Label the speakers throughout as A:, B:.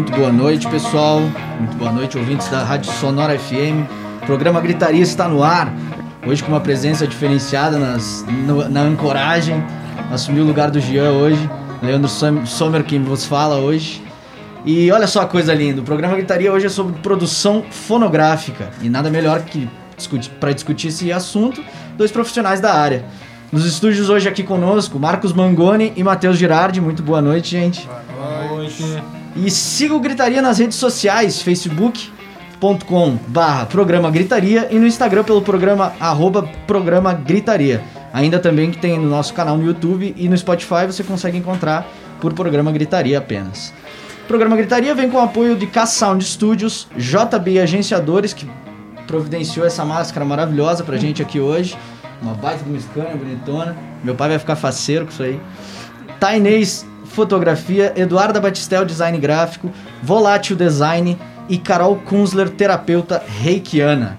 A: Muito boa noite, pessoal. Muito boa noite, ouvintes da Rádio Sonora FM. O programa Gritaria está no ar. Hoje com uma presença diferenciada nas, no- na ancoragem. Assumiu o lugar do Jean hoje. Leandro Som- Sommer quem vos fala hoje. E olha só a coisa linda. O programa Gritaria hoje é sobre produção fonográfica. E nada melhor que para discutir esse assunto, dois profissionais da área. Nos estúdios hoje aqui conosco, Marcos Mangoni e Matheus Girardi. Muito boa noite, gente. E siga o Gritaria nas redes sociais, facebook.com barra programa Gritaria e no Instagram pelo programa arroba programa Gritaria. Ainda também que tem no nosso canal no YouTube e no Spotify você consegue encontrar por programa Gritaria apenas. O programa Gritaria vem com o apoio de K-Sound Studios, JB Agenciadores, que providenciou essa máscara maravilhosa pra gente aqui hoje. Uma baita de uma Scania bonitona. Meu pai vai ficar faceiro com isso aí. Tainês Fotografia, Eduarda Batistel Design Gráfico, Volátil Design e Carol Kunzler, terapeuta reikiana.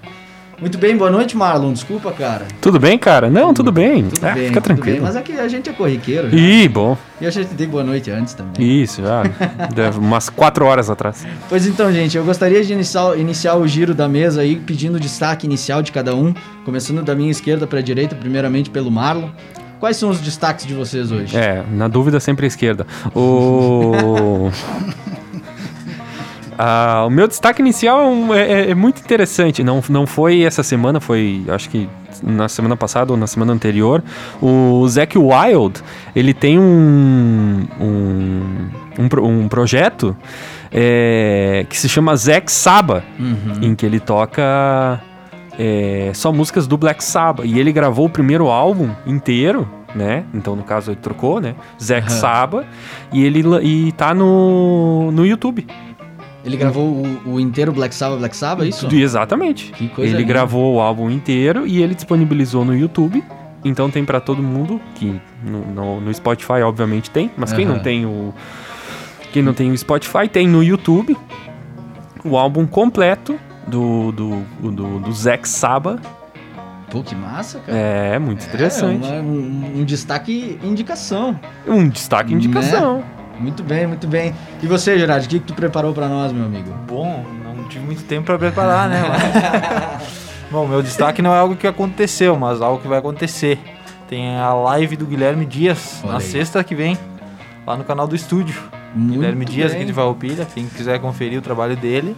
A: Muito bem, boa noite, Marlon. Desculpa, cara.
B: Tudo bem, cara? Não, tudo bem.
A: Tudo
B: Ah,
A: bem,
B: fica tranquilo.
A: bem, mas aqui a gente é corriqueiro. já.
B: Ih, bom.
A: E eu já te dei boa noite antes também.
B: Isso, já. deve umas quatro horas atrás.
A: Pois então, gente, eu gostaria de iniciar, iniciar o giro da mesa aí, pedindo o destaque inicial de cada um, começando da minha esquerda para a direita, primeiramente pelo Marlon. Quais são os destaques de vocês hoje?
B: É, na dúvida sempre à esquerda. O. Ah, o meu destaque inicial é, um- é- é muito interessante. Não, não foi essa semana, foi acho que na semana passada ou na semana anterior. O Zac Wild, ele tem um, um, um, um projeto é, que se chama Zack Saba,
A: Uhum.
B: em que ele toca é, só músicas do Black Sabbath. E ele gravou o primeiro álbum inteiro, né? Então, no caso, ele trocou, né? Zack
A: Aham.
B: Sabbath. E ele e tá no, no YouTube.
A: Ele gravou o, o inteiro Black Sabbath, Black Sabbath, é isso?
B: Exatamente.
A: Que coisa
B: ele
A: linda.
B: gravou o álbum inteiro e ele disponibilizou no YouTube. Então tem pra todo mundo que no, no- no Spotify obviamente tem, mas quem
A: Aham.
B: não tem o quem não tem o Spotify tem no YouTube o álbum completo do do, do, do Zack Saba.
A: Pô, que massa, cara.
B: É muito interessante.
A: É, uma- um, um destaque indicação.
B: Um destaque indicação.
A: Muito bem, muito bem. E você, Gerard, o que, que tu preparou pra nós, meu amigo?
C: Bom, não tive muito tempo pra preparar, né? Mas... Bom, meu destaque não é algo que aconteceu, mas algo que vai acontecer. Tem a live do Guilherme Dias
A: Olha
C: na
A: aí.
C: sexta que vem, lá no canal do estúdio.
A: Muito
C: Guilherme Dias aqui de Farroupilha, quem quiser conferir o trabalho dele,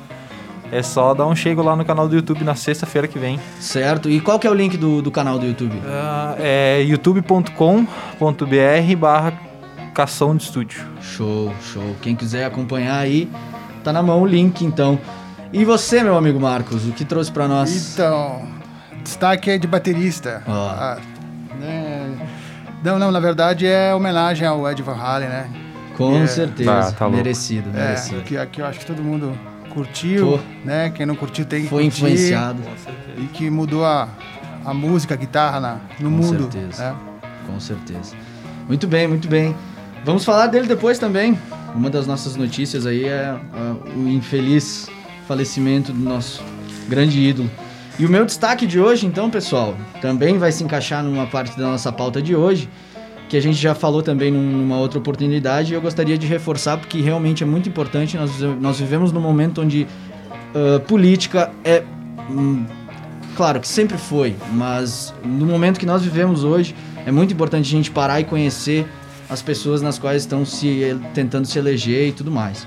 C: é só dar um chego lá no canal do YouTube na sexta-feira que vem.
A: Certo. E qual que é o link do, do canal do YouTube?
C: Ah, é youtube.com.br barra cação de estúdio.
A: Show, show. Quem quiser acompanhar aí, tá na mão o link, então. E você, meu amigo Marcos, o que trouxe pra nós?
D: Então, destaque é de baterista.
A: Ó.
D: Ah, né? Não, não, na verdade é homenagem ao Ed Van Halen, né?
A: Com
D: É.
A: certeza.
B: Ah, tá
A: merecido,
D: É,
A: merecido.
D: que aqui eu acho que todo mundo curtiu,
A: Pô.
D: né? Quem não curtiu tem que
A: Foi
D: curtir.
A: influenciado.
D: E que mudou a, a música, a guitarra na, no
A: Com
D: mundo.
A: certeza.
D: né?
A: Com certeza. Muito bem, muito bem. Vamos falar dele depois também. Uma das nossas notícias aí é ah, o infeliz falecimento do nosso grande ídolo. E o meu destaque de hoje, então, pessoal, também vai se encaixar numa parte da nossa pauta de hoje, que a gente já falou também num- numa outra oportunidade, e eu gostaria de reforçar porque realmente é muito importante. Nós, nós vivemos num momento onde ah, política é. hum, claro que sempre foi, mas no momento que nós vivemos hoje, é muito importante a gente parar e conhecer as pessoas nas quais estão se tentando se eleger e tudo mais.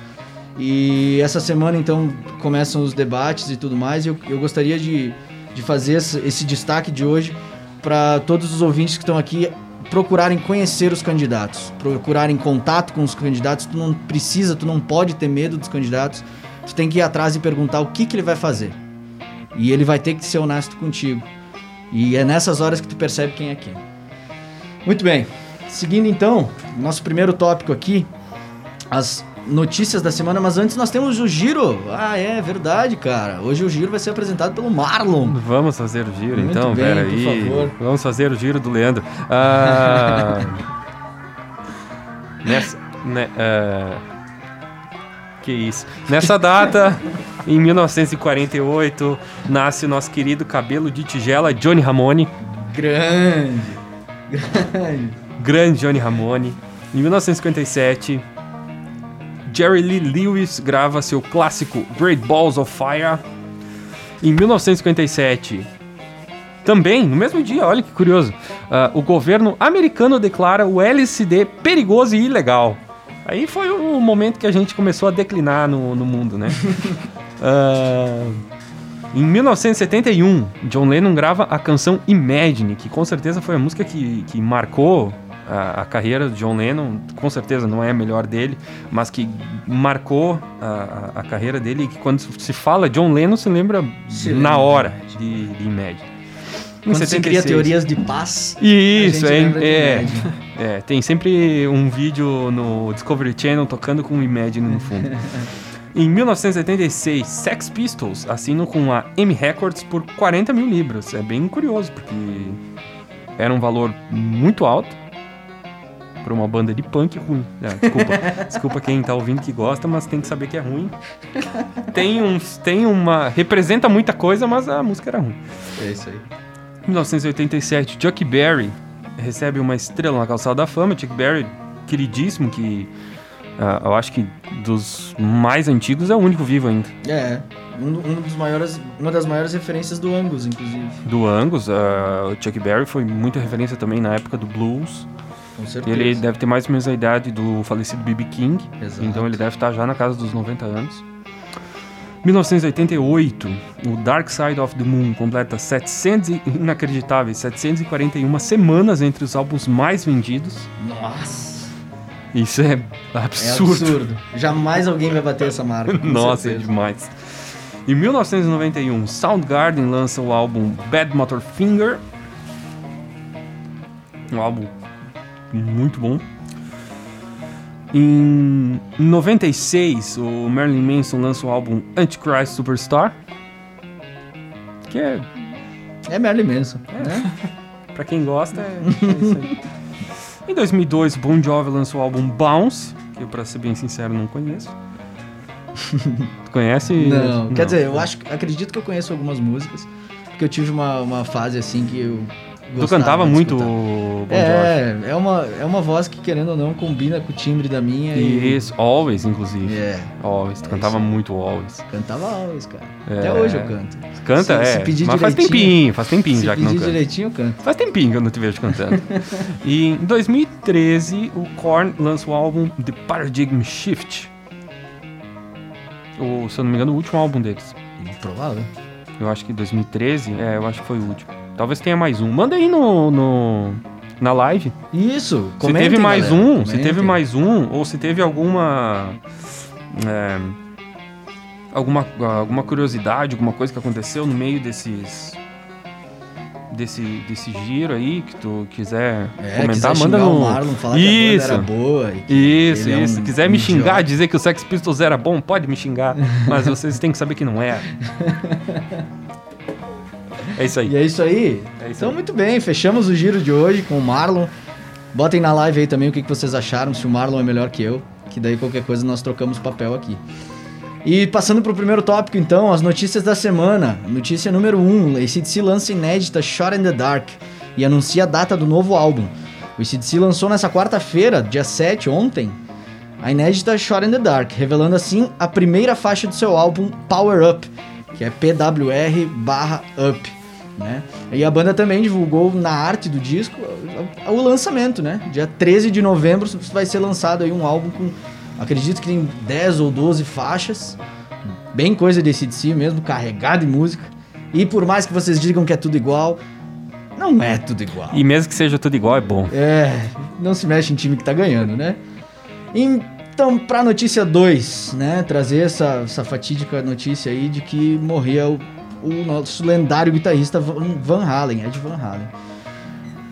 A: E essa semana, então, começam os debates e tudo mais. E eu, eu gostaria de, de fazer esse, esse destaque de hoje para todos os ouvintes que estão aqui procurarem conhecer os candidatos, procurarem contato com os candidatos. Tu não precisa, tu não pode ter medo dos candidatos. Tu tem que ir atrás e perguntar o que, que ele vai fazer. E ele vai ter que ser honesto contigo. E é nessas horas que tu percebe quem é quem. Muito bem. Seguindo então, nosso primeiro tópico aqui, as notícias da semana, mas antes nós temos o giro. Ah, é verdade, cara. Hoje o giro vai ser apresentado pelo Marlon.
B: Vamos fazer o giro,
A: Muito
B: então,
A: bem,
B: pera
A: por
B: aí.
A: favor.
B: Vamos fazer o giro do Leandro. Ah, nessa, né, ah, que isso. Nessa data, em 1948, nasce o nosso querido cabelo de tigela Johnny Ramone.
A: Grande. Grande.
B: Grande Johnny Ramone. Em 1957, Jerry Lee Lewis grava seu clássico Great Balls of Fire. Em 1957, também, no mesmo dia, olha que curioso, ah, o governo americano declara o LSD perigoso e ilegal. Aí foi o momento que a gente começou a declinar no, no mundo, né? Ah, em 1971, John Lennon grava a canção Imagine, que com certeza foi a música que, que marcou a, a carreira do John Lennon. Com certeza não é a melhor dele, mas que marcou a, a- carreira dele. E que quando se fala John Lennon, se lembra
A: Se
B: na
A: lembra
B: hora
A: de
B: de, de Imagine.
A: Quando se cria
B: 76.
A: teorias de paz.
B: Isso, é,
A: lembra de
B: é, é, Tem sempre um vídeo no Discovery Channel tocando com Imagine no fundo. em 1976, Sex Pistols assinam com a M Records por 40 mil libras. É bem curioso, porque era um valor muito alto para uma banda de punk ruim. É, desculpa, desculpa quem tá ouvindo que gosta, mas tem que saber que é ruim. Tem, uns, tem uma. representa muita coisa, mas a música era ruim.
A: É isso aí.
B: 1987, Chuck Berry recebe uma estrela na calçada da fama. Chuck Berry, queridíssimo, que ah, eu acho que dos mais antigos é o único vivo ainda.
A: É. Um, um dos maiores, uma das maiores referências do Angus, inclusive.
B: Do Angus, ah, o Chuck Berry foi muita referência também na época do blues. Ele deve ter mais ou menos a idade do falecido B.B. King.
A: Exato.
B: Então ele deve estar já na casa dos 90 anos. 1988, o Dark Side of the Moon completa 700 e- inacreditáveis 741 semanas entre os álbuns mais vendidos.
A: Nossa.
B: Isso é
A: É
B: absurdo.
A: absurdo. Jamais alguém vai bater essa marca.
B: Nossa, é
A: certeza.
B: demais. Em 1991, Soundgarden lança o álbum Bad Motor Finger. Um álbum muito bom. Em 96, o Marilyn Manson lança o álbum Antichrist Superstar. Que é,
A: É Merlin Manson, né?
B: pra quem gosta, é, é isso aí. Em 2002, Bon Jovi lançou o álbum Bounce, que eu, pra ser bem sincero, não conheço. Conhece?
A: Não, quer dizer, eu acho, acredito que eu conheço algumas músicas, porque eu tive uma, uma fase assim que eu
B: Tu
A: gostava
B: cantava
A: de
B: muito. Bon Jovi.
A: É, é uma, é uma voz que, querendo ou não, combina com o timbre da minha e...
B: Isso, Always, inclusive.
A: É,
B: Always, tu
A: É
B: cantava
A: isso
B: muito Always.
A: cantava always, cara.
B: É.
A: Até hoje eu canto.
B: Canta,
A: Se-
B: é.
A: se pedir
B: mas faz tempinho, faz tempinho
A: Se
B: já que não
A: pedir
B: canta.
A: direitinho, eu canto.
B: Faz tempinho que eu não te vejo cantando. e em 2013, o Korn lança o álbum The Paradigm Shift. O, se eu não me engano, o último álbum deles.
A: Provável.
B: Eu acho que 2013, é, eu acho que foi o último. Talvez tenha mais um. Manda aí no, no na live.
A: Isso,
B: Se
A: comentem,
B: teve mais
A: galera,
B: um, se
A: comentem.
B: teve mais um, ou se teve alguma. é, alguma, alguma curiosidade, alguma coisa que aconteceu no meio desses. Desse, desse giro aí, que tu quiser
A: É,
B: comentar,
A: quiser
B: manda no.
A: Marlon, falar
B: Isso.
A: que a banda era boa.
B: Isso,
A: é
B: isso.
A: um
B: Se quiser me xingar,
A: idiota.
B: dizer que o Sex Pistols era bom, pode me xingar. mas vocês têm que saber que não é. É isso aí.
A: E é isso aí.
B: É isso
A: então,
B: aí.
A: muito bem, fechamos o giro de hoje com o Marlon. Botem na live aí também o que vocês acharam, se o Marlon é melhor que eu, que daí qualquer coisa nós trocamos papel aqui. E passando pro primeiro tópico, então, as notícias da semana. Notícia número 1, um, ACDC lança inédita Shot in the Dark e anuncia a data do novo álbum. O ACDC lançou nessa quarta-feira, dia 7, ontem, a inédita Shot in the Dark, revelando assim a primeira faixa do seu álbum Power Up, que é PWR barra Up. Né? E a banda também divulgou na arte do disco o- lançamento, né? Dia 13 de novembro vai ser lançado aí um álbum com, acredito que tem 10 ou 12 faixas, bem coisa de ACDC mesmo, carregado de música. E por mais que vocês digam que é tudo igual, não é tudo igual.
B: E mesmo que seja tudo igual, é bom.
A: É, não se mexe em time que tá ganhando, né? Então, pra notícia 2, né? Trazer essa, essa fatídica notícia aí de que morria o, o nosso lendário guitarrista Van, Halen, Ed Van Halen.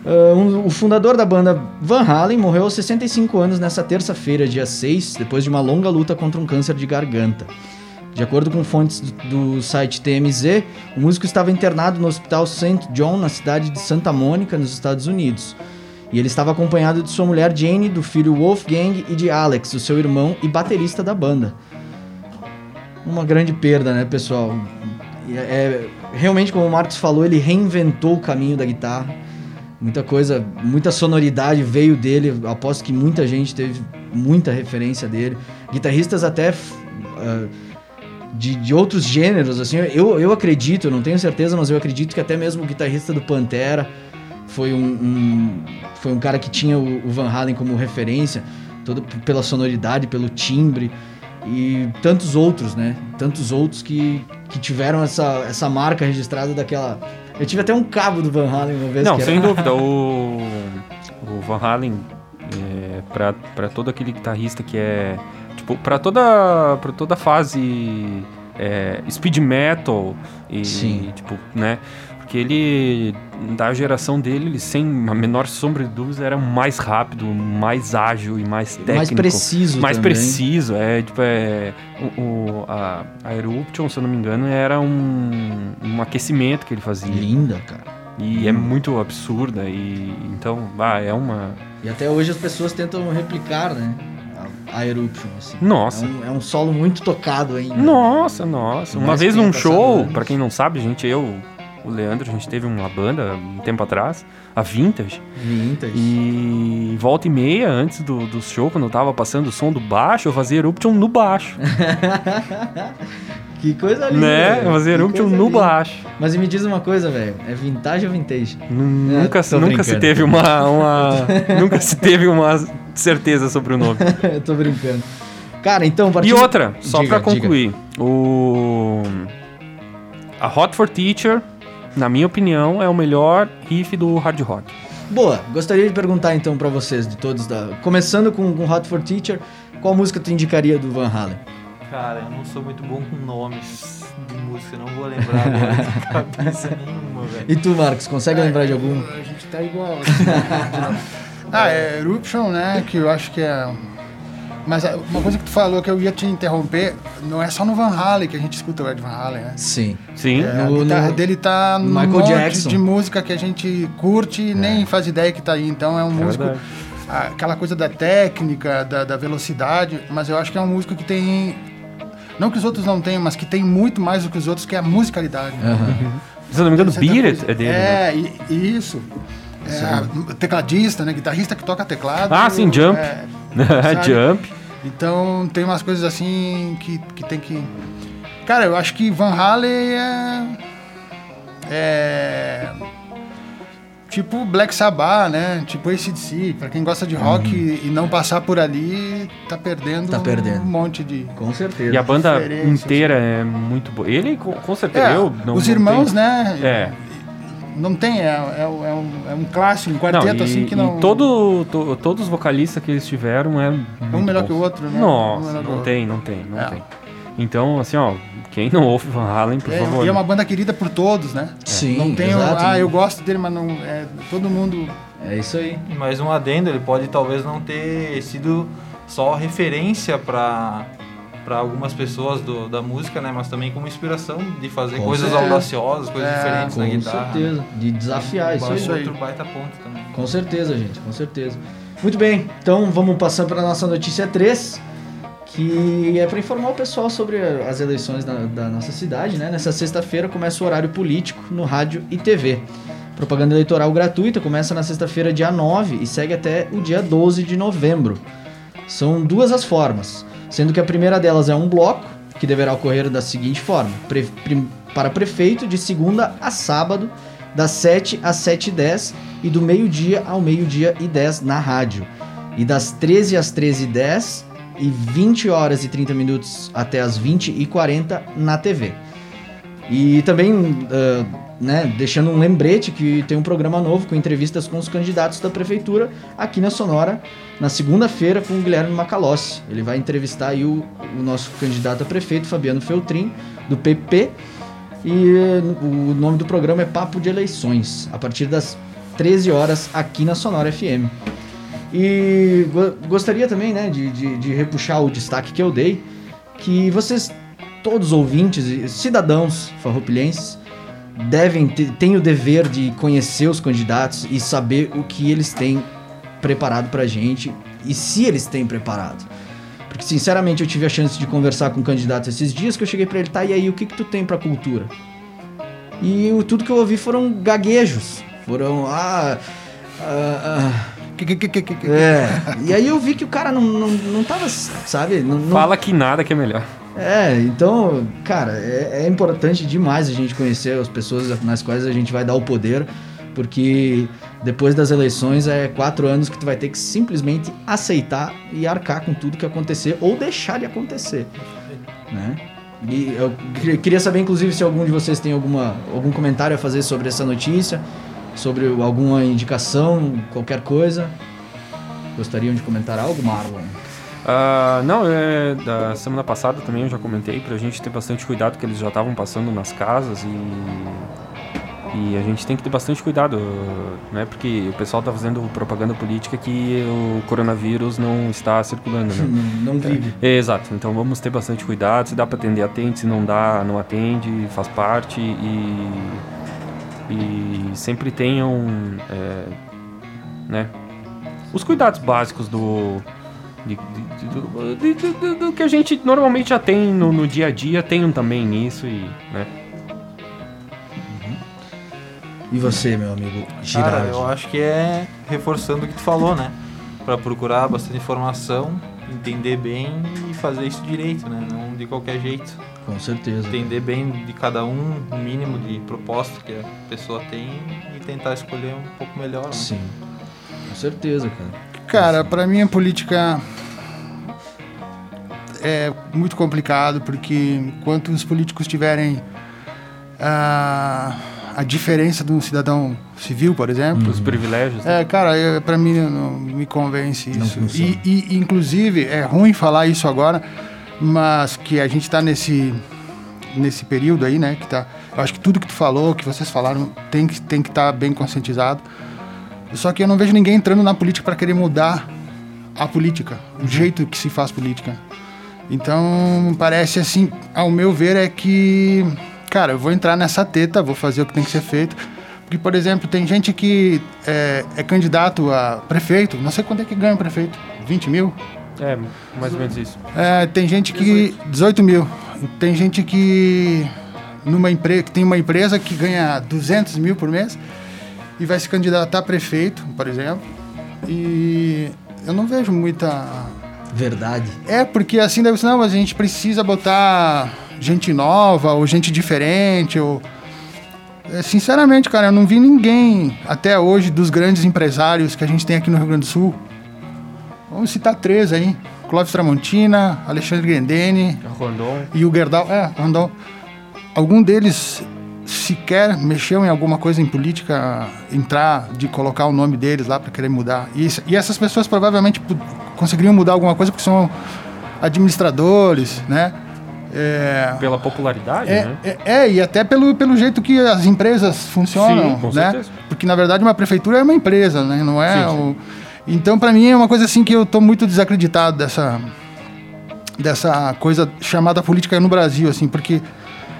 A: Ah, um- o fundador da banda Van Halen morreu aos 65 anos nessa terça-feira, dia 6, depois de uma longa luta contra um câncer de garganta. De acordo com fontes do, do site TMZ, o músico estava internado no Hospital St. John, na cidade de Santa Mônica, nos Estados Unidos. E ele estava acompanhado de sua mulher Jane, do filho Wolfgang e de Alex, o seu irmão e baterista da banda. Uma grande perda, né, pessoal? É- é- realmente, como o Marcos falou, ele reinventou o caminho da guitarra. Muita coisa, muita sonoridade veio dele. Aposto que muita gente teve muita referência dele. Guitarristas até ah, de, de outros gêneros, assim. Eu, eu acredito, eu não tenho certeza, mas eu acredito que até mesmo o guitarrista do Pantera foi um, um- foi um cara que tinha o, o Van Halen como referência, todo pela sonoridade, pelo timbre e tantos outros, né? Tantos outros que, que tiveram essa, essa marca registrada daquela. Eu tive até um cabo do Van Halen uma vez.
B: Não, sem
A: era-
B: dúvida. O, o Van Halen, é, pra, pra todo aquele guitarrista que é. Tipo, pra toda, pra toda fase é, speed metal e.
A: Sim.
B: Tipo, né? Porque ele, da geração dele, ele, sem a menor sombra de dúvidas, era mais rápido, mais ágil e mais técnico.
A: mais preciso.
B: mais
A: também.
B: preciso, é tipo, é, o, o- a, a Eruption, se eu não me engano, era um, um aquecimento que ele fazia.
A: Linda, cara.
B: E é muito absurda e então, ah, é uma
A: E até hoje as pessoas tentam replicar, né? A, Eruption, assim.
B: Nossa.
A: É um, é um solo muito tocado ainda.
B: Nossa, nossa. Uma vez num show, pra quem não sabe, gente, eu, o Leandro, a gente teve uma banda um tempo atrás, a Vintage,
A: Vintage.
B: e volta e meia antes do, do show, quando eu tava passando o som do baixo, eu fazia Eruption no baixo,
A: Que coisa linda.
B: né? Eu fazia Eruption no
A: linda.
B: baixo.
A: Mas e me diz uma coisa, velho. É vintage ou vintage?
B: N- Nunca,
A: tô
B: nunca se teve uma, uma nunca se teve uma certeza sobre o nome.
A: Eu tô brincando. Cara, então,
B: E
A: partindo...
B: outra, só
A: Diga,
B: pra concluir, o a Hot for Teacher, na minha opinião, é o melhor riff do hard rock.
A: Boa, gostaria de perguntar então pra vocês, de todos da... Começando com, com Hot for Teacher, qual música tu indicaria do Van Halen?
C: Cara, eu não sou muito bom com nomes de música, não vou lembrar agora de cabeça nenhuma, velho.
A: E tu, Marcos, consegue lembrar de algum?
D: A gente tá igual. ah, é Eruption, né? Que eu acho que é. Mas ah, uma coisa que tu falou que eu ia te interromper, não é só no Van Halen que a gente escuta o Ed Van Halen, né?
A: Sim.
B: Sim.
D: É, a
A: No-
D: guitarra
A: no-
D: dele tá num
A: Michael
D: monte
A: Jackson.
D: de música que a gente curte e nem faz ideia que tá aí. Então é um músico.
B: verdade.
D: Aquela coisa da técnica, da, da velocidade, mas eu acho que é um músico que tem. Não que os outros não tenham, mas que tem muito mais do que os outros, que é a musicalidade. né?
B: Se eu não me engano,
D: Certa
B: Beat é dele, né?
D: É, e- e isso. É, tecladista, né? Guitarrista que toca teclado.
B: Ah, sim, Jump.
D: é?
B: Jump.
D: Então tem umas coisas assim que, que tem que. Cara, eu acho que Van Halen é. É. Tipo Black Sabbath, né? Tipo ACDC. Pra quem gosta de rock e, e não passar por ali, tá perdendo,
A: Uhum. Tá perdendo.
D: um monte de.
A: Com certeza.
B: E a banda inteira é muito boa. Ele, com, certeza,
D: É,
B: eu não
D: os
B: não
D: irmãos,
B: tenho-
D: né?
B: É.
D: Não tem, é, é, é um, é um clássico, um quarteto
B: Não, e,
D: assim que
B: e
D: não.
B: todo, to- todos os vocalistas que eles tiveram é
D: um melhor que o outro, né? Um
B: Nossa,
D: o
B: não tem, não tem, não
D: É.
B: tem. Então, assim, ó, quem não ouve Van Halen, por
D: É,
B: favor.
D: e é uma banda querida por todos, né?
A: Sim,
D: Não tem,
A: exato.
D: ah, eu gosto dele, mas não. É, todo mundo.
A: É isso aí.
C: Mais um adendo, ele pode talvez não ter sido só referência para para algumas pessoas do- da música, né, mas também como inspiração de fazer
A: Com
C: coisas
D: certeza.
C: audaciosas, coisas
D: É,
C: diferentes na
A: Com
C: guitarra.
A: certeza. De desafiar, isso aí.
D: Aí.
C: outro baita ponto também.
A: Com certeza, gente, com certeza. Muito bem, então vamos passar para nossa notícia 3, que é para informar o pessoal sobre as eleições da, da nossa cidade, né? Nessa sexta-feira começa o horário político no rádio e TV. Propaganda eleitoral gratuita começa na sexta-feira, dia 9, e segue até o dia 12 de novembro. São duas as formas, sendo que a primeira delas é um bloco, que deverá ocorrer da seguinte forma: Pre- para prefeito, de segunda a sábado, das 7 às 7h10 e do meio-dia ao meio-dia e 10 na rádio. E das 13 às 13h10 e 20 horas e 30 minutos até as 20 e 40 na TV. E também, ah, né, deixando um lembrete que tem um programa novo com entrevistas com os candidatos da prefeitura aqui na Sonora, na segunda-feira com o Guilherme Macalossi. Ele vai entrevistar aí o, o nosso candidato a prefeito, Fabiano Feltrin, do PP. E eh, o nome do programa é Papo de Eleições, a partir das 13 horas aqui na Sonora FM. E go gostaria também, né, de, de, de repuxar o destaque que eu dei, que vocês, todos ouvintes cidadãos farroupilhenses, devem ter, têm o dever de conhecer os candidatos e saber o que eles têm preparado pra gente e se eles têm preparado. Porque, sinceramente, eu tive a chance de conversar com um candidato esses dias que eu cheguei pra ele, tá, e aí, o que que tu tem pra cultura? E o, tudo que eu ouvi foram gaguejos. Foram, ah... ah, ah
D: Que, que, que, que, que, que.
A: é. E aí eu vi que o cara não, não, não tava, sabe? Não, não-
B: Fala que nada que é melhor.
A: É, então, cara, é, é importante demais a gente conhecer as pessoas nas quais a gente vai dar o poder, porque depois das eleições é quatro anos que tu vai ter que simplesmente aceitar e arcar com tudo que acontecer ou deixar de acontecer, né? E eu que- queria saber, inclusive, se algum de vocês tem alguma, algum comentário a fazer sobre essa notícia, sobre alguma indicação, qualquer coisa. Gostariam de comentar algo, Marlon?
B: Ah, não, é, da semana passada também eu já comentei pra gente ter bastante cuidado que eles já estavam passando nas casas e, e a gente tem que ter bastante cuidado, né? Porque o pessoal tá fazendo propaganda política que o coronavírus não está circulando, né?
A: Não, não vive.
B: Exato, então vamos ter bastante cuidado. Se dá pra atender, atende. Se não dá, não atende, faz parte. E, e sempre tenham é, né, os cuidados básicos do. De- de- do, de- de- do- que a gente normalmente já tem no, no dia a dia, tenham também nisso e. Né,
A: E você, meu amigo
C: Cara,
A: Girardi?
C: eu acho que é reforçando o que tu falou, né? Pra procurar bastante informação, entender bem e fazer isso direito, né? Não de qualquer jeito.
A: Com certeza.
C: Entender bem de cada um, o mínimo de proposta que a pessoa tem e tentar escolher um pouco melhor, né?
A: Sim. Com certeza, cara.
D: Cara, pra mim a política é muito complicado porque enquanto os políticos tiverem a, a diferença de um cidadão civil, por exemplo,
B: os privilégios. né?
D: é, cara, eu, pra mim não me convence isso. E, e, inclusive, é ruim falar isso agora, mas que a gente tá nesse, nesse período aí, né? Que tá, eu acho que tudo que tu falou, que vocês falaram, tem que tem que estar bem conscientizado. Só que eu não vejo ninguém entrando na política para querer mudar a política, o jeito que se faz política. Então, parece assim, ao meu ver, é que, cara, eu vou entrar nessa teta, vou fazer o que tem que ser feito. Porque, por exemplo, tem gente que é, é candidato a prefeito, não sei quanto é que ganha prefeito, 20 mil?
B: É, mais ou menos isso.
D: É, tem gente que. 18 mil. Tem gente que. Numa empresa, que tem uma empresa que ganha 200 mil por mês e vai se candidatar a prefeito, por exemplo. E eu não vejo muita.
A: Verdade.
D: É, porque assim deve ser, não, mas a gente precisa botar gente nova ou gente diferente. Ou... É, sinceramente, cara, eu não vi ninguém até hoje dos grandes empresários que a gente tem aqui no Rio Grande do Sul. Vamos citar três aí: Clóvis Tramontina, Alexandre Grendene
B: Rondon.
D: e o Gerdau. É, Rondon. Algum deles sequer mexeu em alguma coisa em política, entrar, de colocar o nome deles lá para querer mudar. E, isso- e essas pessoas provavelmente conseguiriam mudar alguma coisa porque são administradores, né? É,
B: Pela popularidade,
D: é,
B: né?
D: é, é, e até pelo, pelo jeito que as empresas funcionam,
B: Sim, com
D: né?
B: certeza.
D: Porque na verdade uma prefeitura é uma empresa, né? Não é
B: Sim, sim.
D: o... Então para mim é uma coisa assim que eu tô muito desacreditado dessa dessa coisa chamada política no Brasil, assim, porque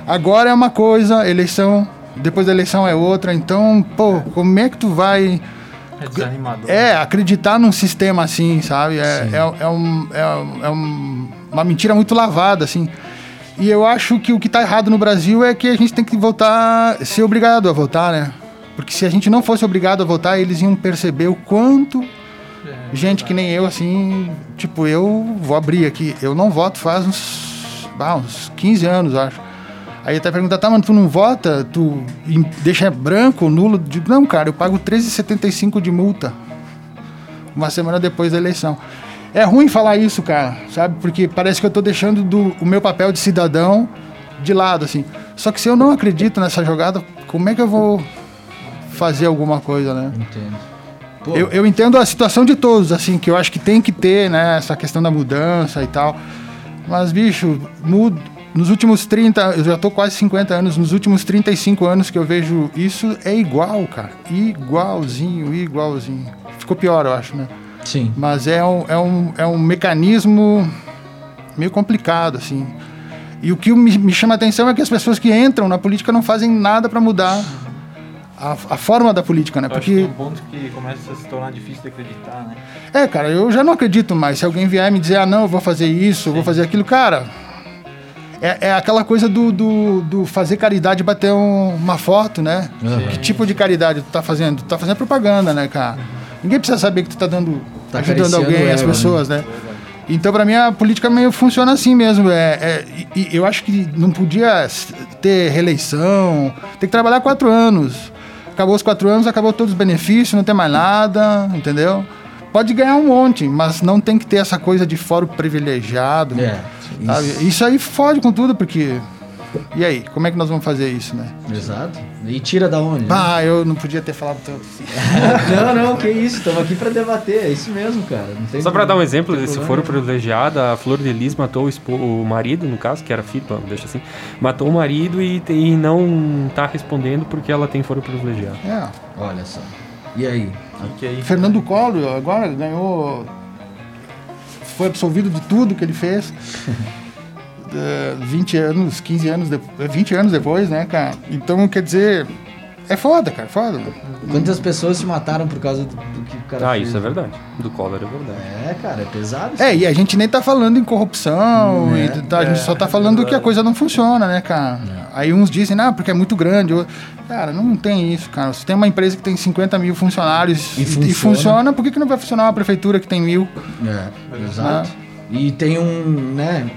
D: agora é uma coisa, eleição, depois da eleição é outra, então, pô, como é que tu vai
C: É desanimador.
D: é, acreditar num sistema assim, sabe? É, é, é, um, é, é um- uma mentira muito lavada, assim. E eu acho que o que tá errado no Brasil é que a gente tem que votar, ser obrigado a votar, né? Porque se a gente não fosse obrigado a votar, eles iam perceber o quanto gente que nem eu, assim, tipo, eu vou abrir aqui, eu não voto faz uns, ah, uns 15 anos, acho. Aí até pergunta, tá, mano, tu não vota? Tu deixa branco, nulo? Digo, não, cara, eu pago 13,75 de multa. Uma semana depois da eleição. É ruim falar isso, cara, sabe? Porque parece que eu tô deixando do, o meu papel de cidadão de lado, assim. Só que se eu não acredito nessa jogada, como é que eu vou fazer alguma coisa, né?
A: Entendo.
D: Eu, eu entendo a situação de todos, assim, que eu acho que tem que ter, né, essa questão da mudança e tal. Mas, bicho, muda, nos últimos 30, eu já tô quase 50 anos, nos últimos 35 anos que eu vejo isso, é igual, cara. Igualzinho, igualzinho. Ficou pior, eu acho, né?
A: Sim.
D: Mas é um, é um, é um mecanismo meio complicado, assim. E o que me, me chama a atenção é que as pessoas que entram na política não fazem nada para mudar a, a forma da política, né?
C: Eu acho que tem
D: Porque,
C: um ponto que começa a se tornar difícil de acreditar, né?
D: é, cara, eu já não acredito mais. Se alguém vier me dizer, ah, não, eu vou fazer isso, eu vou fazer aquilo, cara. É, é aquela coisa do, do, do fazer caridade e bater um- uma foto, né? Que tipo de caridade tu tá fazendo? Tu tá fazendo propaganda, né, cara? Ninguém precisa saber que tu tá dando,
A: Tá
D: ajudando alguém,
A: o
D: as
A: ego,
D: pessoas, né? Então, pra mim, a política meio funciona assim mesmo. É, é- eu acho que não podia ter reeleição. Tem que trabalhar quatro anos. Acabou os quatro anos, acabou todos os benefícios, não tem mais nada, entendeu? Pode ganhar um monte, mas não tem que ter essa coisa de fórum privilegiado.
A: É.
D: sabe?
A: Isso.
D: Isso aí fode com tudo, porque. E aí, como é que nós vamos fazer isso, né?
A: Exato. E tira da onde? né?
D: Ah, eu não podia ter falado tanto assim.
A: não, não, que isso. Estamos aqui para debater. É isso mesmo, cara. Não tem
B: Só pra dar um exemplo desse foro privilegiado, a Flor de Lis matou o, o marido, no caso, que era filho, bom, deixa assim, matou o marido e, e não tá respondendo porque ela tem foro privilegiado.
D: É.
A: Olha só. E aí?
C: Aí,
D: Fernando Collor agora ganhou. Foi absolvido de tudo que ele fez. É, 20 anos, 15 anos, de, 20 anos depois, né, cara? Então, quer dizer, é foda, cara, foda.
A: Quantas pessoas se mataram por causa do, do que o cara
B: Ah,
A: fez?
B: isso é verdade. Do Collor é verdade.
A: É, cara, é pesado. isso.
D: É, e a gente nem tá falando em corrupção,
A: Né?
D: e tá- a gente só tá falando que a coisa não funciona, né, cara? Aí uns dizem, ah, porque é muito grande. Cara, não tem isso, cara. Se tem uma empresa que tem 50 mil funcionários
A: E
D: e,
A: funciona.
D: e funciona, por que, que não vai funcionar uma prefeitura que tem mil?
A: É, exato. E tem um, né?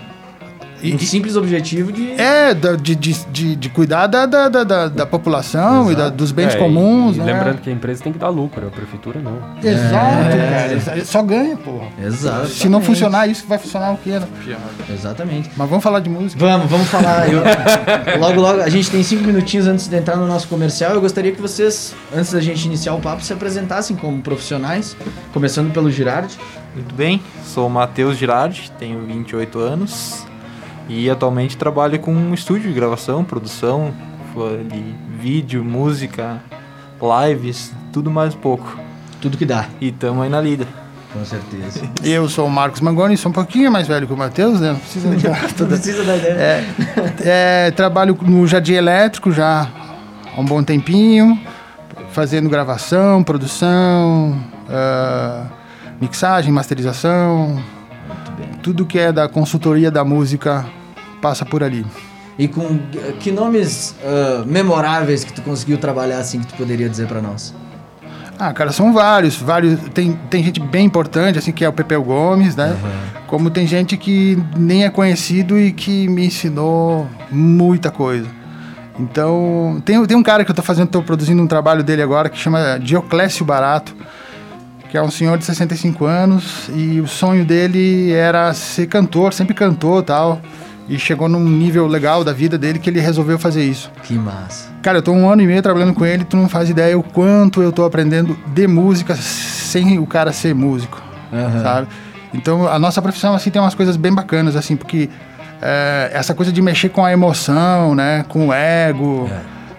D: E-
A: um simples objetivo de.
D: É, de, de, de, de cuidar da, da, da, da- da população e da- dos bens
B: É,
D: comuns,
B: e
D: né?
B: Lembrando que a empresa tem que dar lucro, a prefeitura não.
D: Exato,
A: É.
D: cara. Só ganha, porra.
A: Exato.
D: Se não funcionar isso, vai funcionar o quê, né?
A: Exatamente.
D: Mas vamos falar de música.
A: Vamos, vamos falar. Eu- logo, logo, a gente tem cinco minutinhos antes de entrar no nosso comercial. Eu gostaria que vocês, antes da gente iniciar o papo, se apresentassem como profissionais, começando pelo Girardi.
C: Muito bem, sou o Matheus Girardi, tenho 28 anos e atualmente trabalho com um estúdio de gravação, produção de vídeo, música, lives, tudo mais um pouco.
A: Tudo que dá,
C: E tamo aí na lida.
A: com certeza.
D: Eu sou o Marcos Mangoni, sou um pouquinho mais velho que o Matheus, né? Não precisa toda...
A: precisa da ideia.
D: É, é, trabalho no Jardim Elétrico já há um bom tempinho, fazendo gravação, produção, ah, mixagem, masterização. Tudo que é da consultoria da música passa por ali.
A: E com que nomes ah, memoráveis que tu conseguiu trabalhar assim que tu poderia dizer pra nós?
D: Ah, cara, são vários, vários. Tem, tem gente bem importante, assim, que é o Pepeu Gomes, né? Como tem gente que nem é conhecido e que me ensinou muita coisa. Então, tem, tem um cara que eu tô fazendo, tô produzindo um trabalho dele agora que chama Dioclésio Barato, que é um senhor de 65 anos e o sonho dele era ser cantor, sempre cantou tal. E chegou num nível legal da vida dele que ele resolveu fazer isso.
A: Que massa.
D: Cara, eu tô um ano e meio trabalhando com ele, tu não faz ideia o quanto eu tô aprendendo de música sem o cara ser músico,
A: Aham.
D: sabe? Então, a nossa profissão, assim, tem umas coisas bem bacanas, assim, porque é, essa coisa de mexer com a emoção, né, com o ego,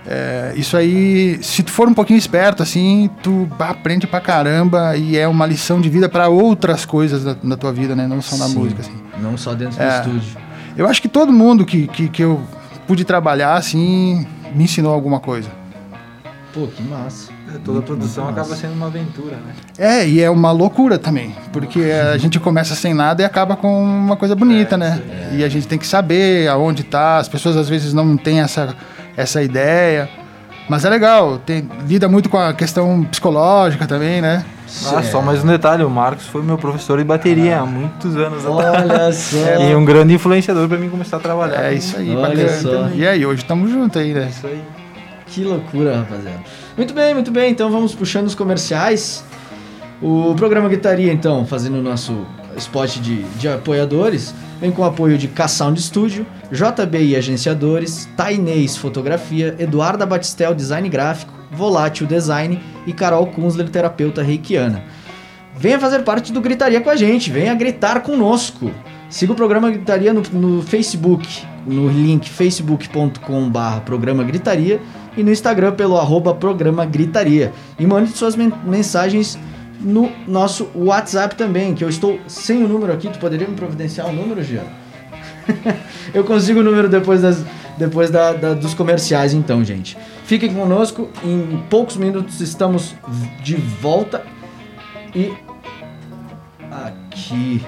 D: é, isso aí, se tu for um pouquinho esperto, assim, tu aprende pra caramba e é uma lição de vida pra outras coisas da, na tua vida, né, não só na
A: Sim.
D: música, assim.
A: Não só dentro do
D: É.
A: estúdio.
D: Eu acho que todo mundo que, que, que eu pude trabalhar, assim, me ensinou alguma coisa.
A: Pô, que massa.
C: Toda produção
A: muito
C: acaba sendo uma aventura, né?
D: É, e é uma loucura também, porque a gente começa sem nada e acaba com uma coisa bonita, né? E a gente tem que saber aonde tá, as pessoas às vezes não têm essa, essa ideia, mas é legal, tem, lida muito com a questão psicológica também, né?
C: Ah, só mais um detalhe, o Marcos foi meu professor de bateria há muitos anos atrás.
A: Olha só.
C: E um grande influenciador pra mim começar a trabalhar.
D: É isso aí,
A: Olha
D: bacana.
A: só.
D: E aí, hoje estamos juntos aí, né?
C: Isso aí.
A: Que loucura, rapaziada. Muito bem, muito bem. Então vamos puxando os comerciais. O programa Gritaria, então, fazendo o nosso spot de, de apoiadores, vem com o apoio de K-Sound Studio, JBI Agenciadores, Tainês Fotografia, Eduarda Batistel Design Gráfico, Volátil Design e Carol Kunzler Terapeuta Reikiana. Venha fazer parte do Gritaria com a gente, venha gritar conosco. Siga o programa Gritaria no, no Facebook, no link facebook.com/barra programa Gritaria e no Instagram pelo arroba programa Gritaria. E mande suas men mensagens no nosso WhatsApp também, que eu estou sem o número aqui. Tu poderia me providenciar o número, Jean? eu consigo o número depois, das, depois da, da, dos comerciais, então, gente. Fiquem conosco, em poucos minutos estamos de volta. E aqui.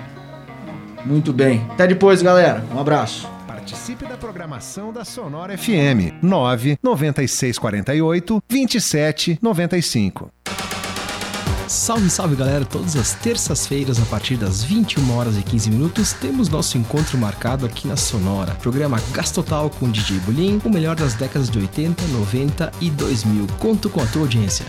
A: Muito bem. Até depois, galera. Um abraço.
E: Participe da programação da Sonora FM 99648 2795.
F: Salve, salve galera! Todas as terças-feiras, a partir das 21 horas e 15 minutos, temos nosso encontro marcado aqui na Sonora. Programa Gastotal com DJ Bulim, o melhor das décadas de 80, 90 e 2000. Conto com a tua audiência.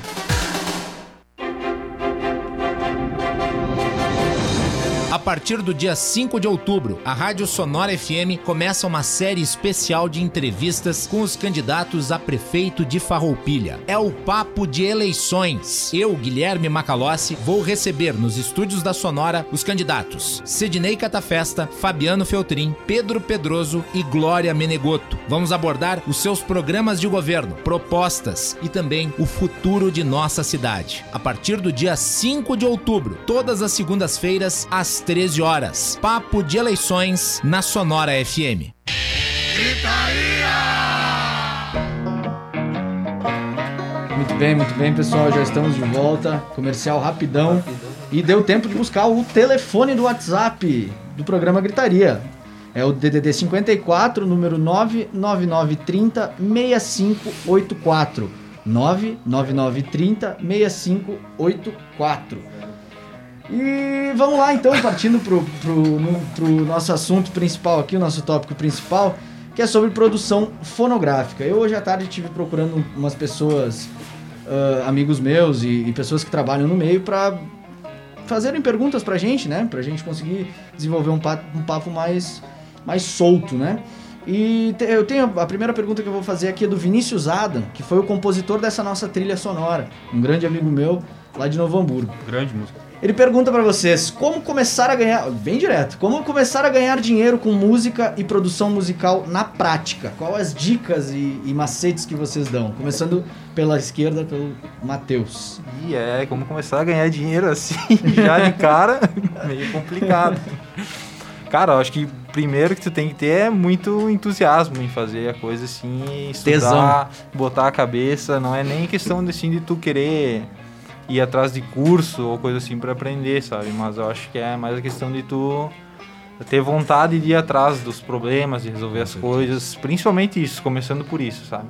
G: Partir do dia 5 de outubro, a Rádio Sonora FM começa uma série especial de entrevistas com os candidatos a prefeito de Farroupilha. É o Papo de Eleições. Eu, Guilherme Macalossi, vou receber nos estúdios da Sonora os candidatos Sidney Catafesta, Fabiano Feltrin, Pedro Pedroso e Glória Menegoto. Vamos abordar os seus programas de governo, propostas e também o futuro de nossa cidade. A partir do dia 5 de outubro, todas as segundas-feiras, às 13 horas. Papo de eleições na Sonora FM.
A: Muito bem, muito bem, pessoal. Já estamos de volta. Comercial rapidão. E deu tempo de buscar o telefone do WhatsApp do programa Gritaria. É o DDD 54, número 99930 6584. 99930 6584. E vamos lá então, partindo pro, pro, no, pro nosso assunto principal aqui, o nosso tópico principal, que é sobre produção fonográfica. Eu hoje à tarde estive procurando umas pessoas, uh, amigos meus e, e, pessoas que trabalham no meio, para fazerem perguntas pra gente, né? Pra gente conseguir desenvolver um papo, um papo mais, mais solto, né? E te, eu tenho a primeira pergunta que eu vou fazer aqui é do Vinícius Adam, que foi o compositor dessa nossa trilha sonora, um grande amigo meu lá de Novo Hamburgo.
B: Grande música.
A: Ele pergunta para vocês como começar a ganhar, bem direto, como começar a ganhar dinheiro com música e produção musical na prática. Quais as dicas e, e macetes que vocês dão? Começando pela esquerda, pelo Matheus.
C: E é, como começar a ganhar dinheiro assim, já de cara, meio complicado. Cara, eu acho que primeiro que tu tem que ter é muito entusiasmo em fazer a coisa assim, estudar, Tesão. botar a cabeça, não é nem questão assim, de tu querer ir atrás de curso ou coisa assim para aprender, sabe? Mas eu acho que é mais a questão de tu ter vontade de ir atrás dos problemas, de resolver as coisas, principalmente isso, começando por isso, sabe?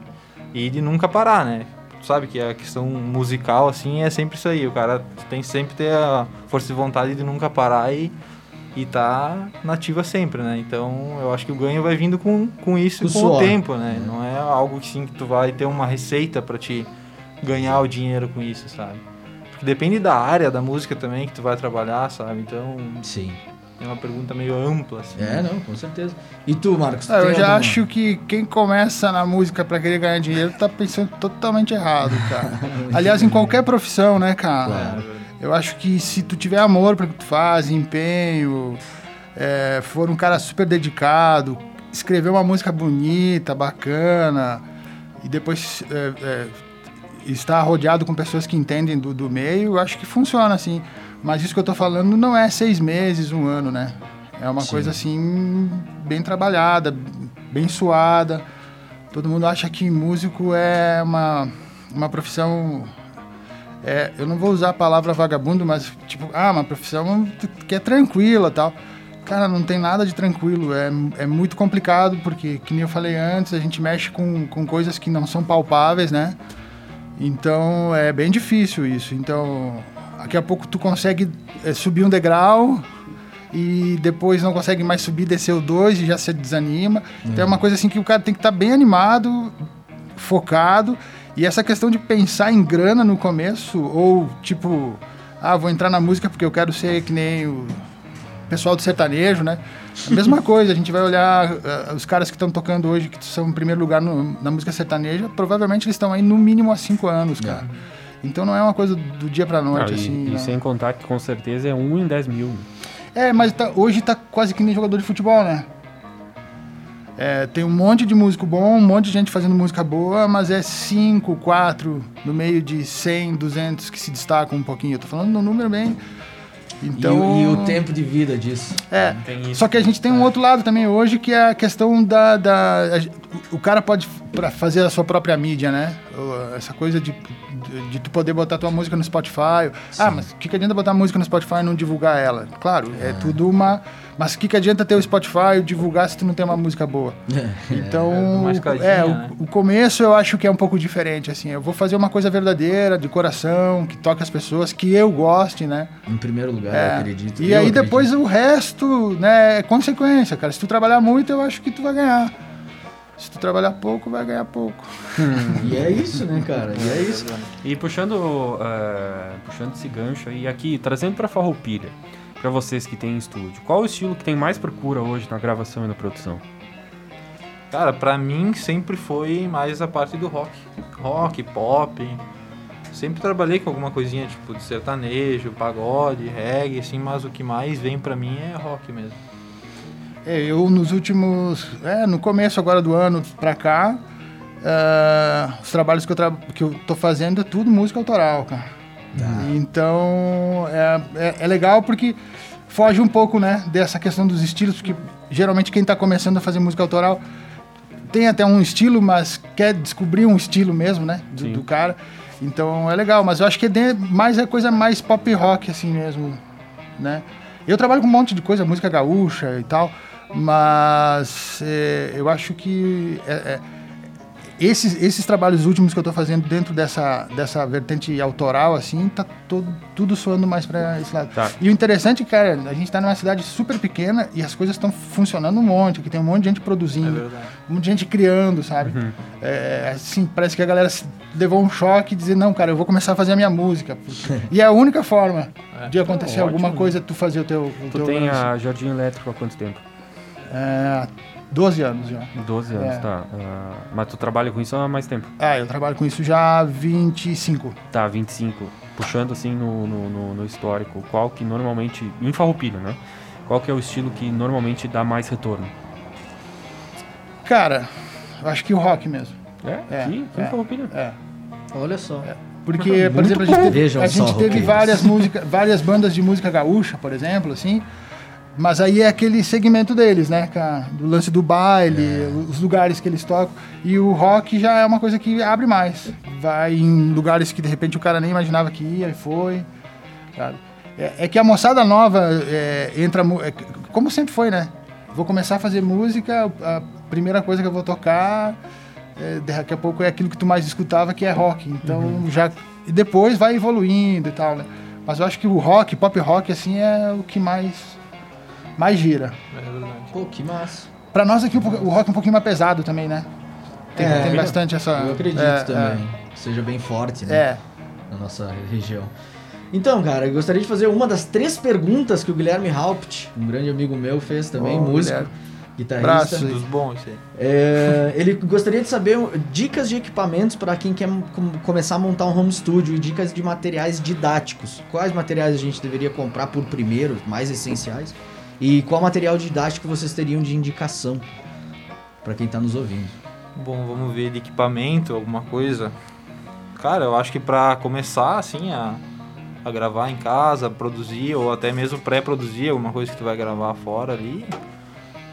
C: E de nunca parar, né? Tu sabe que a questão musical, assim, é sempre isso aí. O cara tem sempre ter a força de vontade de nunca parar e, e tá nativa sempre, né? Então, eu acho que o ganho vai vindo com, com isso o com o tempo, né? É. Não é algo assim que tu vai ter uma receita para te ganhar o dinheiro com isso, sabe? Depende da área da música também que tu vai trabalhar, sabe? Então.
A: Sim.
C: É uma pergunta meio ampla, assim.
A: É, não, com certeza. E tu, Marcos? Tu
D: eu já alguma... acho que quem começa na música para querer ganhar dinheiro tá pensando totalmente errado, cara. Aliás, em qualquer profissão, né, cara? Claro. Eu acho que se tu tiver amor para o que tu faz, empenho, é, for um cara super dedicado, escrever uma música bonita, bacana, e depois é, é, estar rodeado com pessoas que entendem do, do meio, eu acho que funciona assim. Mas isso que eu tô falando não é seis meses, um ano, né? É uma Sim. coisa assim, bem trabalhada, bem suada. Todo mundo acha que músico é uma, uma profissão. É, eu não vou usar a palavra vagabundo, mas tipo, ah, uma profissão que é tranquila tal. Cara, não tem nada de tranquilo. É, é muito complicado, porque, que nem eu falei antes, a gente mexe com, com coisas que não são palpáveis, né? Então é bem difícil isso. Então daqui a pouco tu consegue é, subir um degrau e depois não consegue mais subir, descer o dois e já se desanima. Uhum. Então é uma coisa assim que o cara tem que estar tá bem animado, focado. E essa questão de pensar em grana no começo, ou tipo, ah, vou entrar na música porque eu quero ser que nem o pessoal do sertanejo, né? A mesma coisa, a gente vai olhar uh, os caras que estão tocando hoje, que são em primeiro lugar no, na música sertaneja, provavelmente eles estão aí no mínimo há cinco anos, cara. É. Então não é uma coisa do dia pra noite,
B: não,
D: assim.
B: E, e sem contar que com certeza é um em dez mil.
D: É, mas tá- hoje tá quase que nem jogador de futebol, né? É, tem um monte de músico bom, um monte de gente fazendo música boa, mas é 5, 4 no meio de 100, 200 que se destacam um pouquinho. Eu tô falando no número bem. Então,
A: E, o- e o tempo de vida disso.
D: É, só que a gente tem um outro lado também hoje, que é a questão da. da a- o cara pode fazer a sua própria mídia, né? Essa coisa de, de, de tu poder botar tua música no Spotify. Ah, mas o que, que adianta botar música no Spotify e não divulgar ela? Claro, é, tudo uma. Mas o que, que adianta ter o Spotify e divulgar se tu não tem uma música boa? Então,
C: uma escadinha,
D: é, o,
C: né?
D: o começo eu acho que é um pouco diferente, assim. Eu vou fazer uma coisa verdadeira, de coração, que toque as pessoas, que eu goste, né?
A: Em primeiro lugar,
D: É.
A: eu acredito.
D: E
A: Eu
D: aí
A: acredito.
D: depois o resto, né, é consequência, cara. Se tu trabalhar muito, eu acho que tu vai ganhar. Se tu trabalhar pouco, vai ganhar pouco.
A: E é isso, né, cara? E é isso.
B: E puxando, eh, puxando esse gancho aí, aqui, trazendo pra Farroupilha, pra vocês que têm estúdio, qual o estilo que tem mais procura hoje na gravação e na produção?
C: Cara, pra mim sempre foi mais a parte do rock. Rock, pop. Sempre trabalhei com alguma coisinha tipo de sertanejo, pagode, reggae, assim, mas o que mais vem pra mim é rock mesmo.
D: É, eu nos últimos, é, no começo agora do ano pra cá, ah, os trabalhos que eu, tra que eu tô fazendo é tudo música autoral, cara. Então é, é, é legal porque foge um pouco, né, dessa questão dos estilos, porque geralmente quem tá começando a fazer música autoral tem até um estilo, mas quer descobrir um estilo mesmo, né, do, do cara. Então é legal, mas eu acho que é mais é coisa mais pop rock assim mesmo, né? Eu trabalho com um monte de coisa, música gaúcha e tal, mas é, eu acho que é- é, esses, esses trabalhos últimos que eu estou fazendo dentro dessa, dessa vertente autoral, assim, tá todo, tudo soando mais para esse lado.
B: Tá.
D: E o interessante, cara, a gente está numa cidade super pequena e as coisas estão funcionando um monte, aqui tem um monte de gente
C: É
D: produzindo,
C: verdade.
D: um monte de gente criando, sabe? É, assim, parece que a galera levou um choque e dizer, não, cara, eu vou começar a fazer a minha música. e é a única forma de acontecer alguma coisa, tu fazer o teu, o
B: Tu
D: teu
B: tem
D: lance.
B: a Jardim Elétrico há quanto tempo?
D: É, 12 anos já.
B: 12 anos,
D: É.
B: tá. Ah, mas tu trabalha com isso há mais tempo?
D: Ah, eu trabalho com isso já há 25.
B: Tá, 25. Puxando assim no, no, no- no histórico, qual que normalmente. Em Farroupilha, né? Qual que é o estilo que normalmente dá mais retorno?
D: Cara, eu acho que o rock mesmo.
B: É?
D: É,
B: aqui? Aqui
D: é.
B: em Farroupilha?
D: É.
A: Olha só.
D: Porque, por exemplo, a gente teve,
A: Vejam
D: a gente teve várias músicas, várias bandas de música gaúcha, por exemplo, assim. Mas aí é aquele segmento deles, né, cara? Do lance do baile, os lugares que eles tocam. E o rock já é uma coisa que abre mais. Vai em lugares que de repente o cara nem imaginava que ia e foi. sabe? É, é que a moçada nova é, entra. é, como sempre foi, né? Vou começar a fazer música, a primeira coisa que eu vou tocar. é, daqui a pouco é aquilo que tu mais escutava, que é rock. Então já. E depois vai evoluindo e tal, né? Mas eu acho que o rock, pop rock, assim, é o que mais. Mais gira.
C: É verdade.
A: Pô, que massa.
D: Pra nós aqui o, o rock é um pouquinho mais pesado também, né? Tem,
A: É,
D: tem bastante essa.
A: Eu acredito
D: é,
A: também. Que seja bem forte,
D: É,
A: né?
D: é.
A: Na nossa região. Então, cara, eu gostaria de fazer uma das três perguntas que o Guilherme Haupt, um grande amigo meu, fez também,
D: Ô,
A: músico,
D: Guilherme.
A: guitarrista.
D: Abraço.
C: Dos bons.
A: É, ele gostaria de saber dicas de equipamentos para quem quer com- começar a montar um home studio e dicas de materiais didáticos. Quais materiais a gente deveria comprar por primeiro, mais essenciais? E qual material didático vocês teriam de indicação para quem está nos ouvindo?
C: Bom, vamos ver de equipamento, alguma coisa. Cara, eu acho que pra começar, assim, a, a gravar em casa, produzir, ou até mesmo pré-produzir alguma coisa que tu vai gravar fora ali.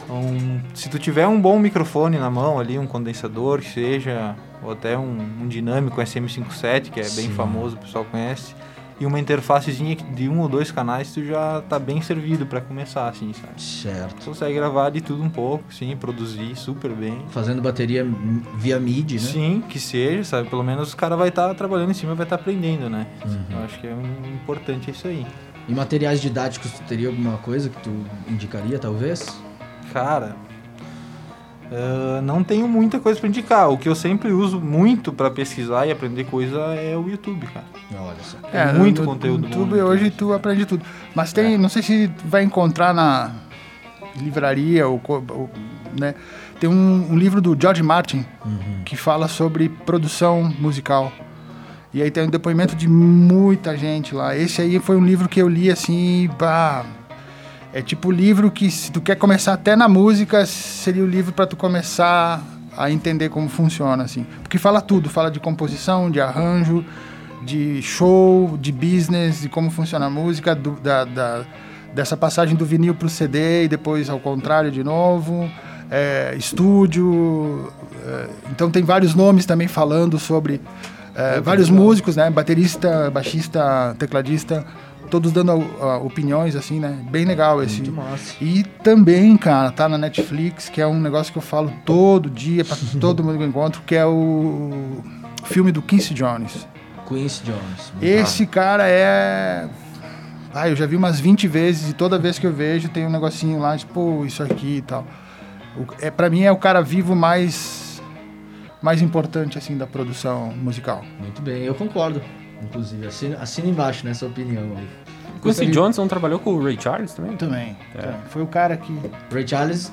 C: Um, se tu tiver um bom microfone na mão ali, um condensador que seja, ou até um, um dinâmico SM57, que é bem
A: Sim.
C: famoso, o pessoal conhece, e uma interfacezinha de um ou dois canais, tu já tá bem servido pra começar, assim, sabe?
A: Certo.
C: Tu consegue gravar de tudo um pouco, sim, produzir super bem.
A: Fazendo bateria via MIDI, né?
C: Sim, que seja, sabe? Pelo menos o cara vai estar trabalhando em cima, vai estar aprendendo, né?
A: Uhum.
C: Eu acho que é importante isso aí.
A: E materiais didáticos, tu teria alguma coisa que tu indicaria, talvez?
C: Cara, ah, não tenho muita coisa para indicar. O que eu sempre uso muito para pesquisar e aprender coisa é o YouTube, cara.
A: Olha só.
C: É, muito
D: no-
C: conteúdo
D: No YouTube
C: no
D: hoje
C: YouTube.
D: tu aprende tudo. Mas tem, não sei se vai encontrar na livraria ou, ou, né? Tem um, um livro do George Martin que fala sobre produção musical. E aí tem um depoimento de muita gente lá. Esse aí foi um livro que eu li assim, bah, é tipo o livro que, se tu quer começar até na música, seria o livro para tu começar a entender como funciona, assim. Porque fala tudo, fala de composição, de arranjo, de show, de business, de como funciona a música, do, da, da, dessa passagem do vinil pro CD e depois ao contrário de novo, é, estúdio. é, então tem vários nomes também falando sobre é, vários músicos, né? Baterista, baixista, tecladista, todos dando ah, opiniões, assim, né? Bem legal esse.
A: Muito massa.
D: E também, cara, tá na Netflix, que é um negócio que eu falo todo dia pra todo mundo que eu encontro, que é o filme do Quincy Jones.
A: Quincy Jones.
D: Esse cara é. Ah, eu já vi umas 20 vezes e toda vez que eu vejo tem um negocinho lá, tipo, isso aqui e tal. O, é, pra mim é o cara vivo mais. mais importante, assim, da produção musical.
A: Muito bem, eu concordo. Inclusive, assina, assina embaixo nessa opinião aí.
B: Quincy
D: Gostaria-
B: Johnson trabalhou com o Ray Charles também?
D: Também.
B: É.
D: também. Foi o cara que.
A: Ray Charles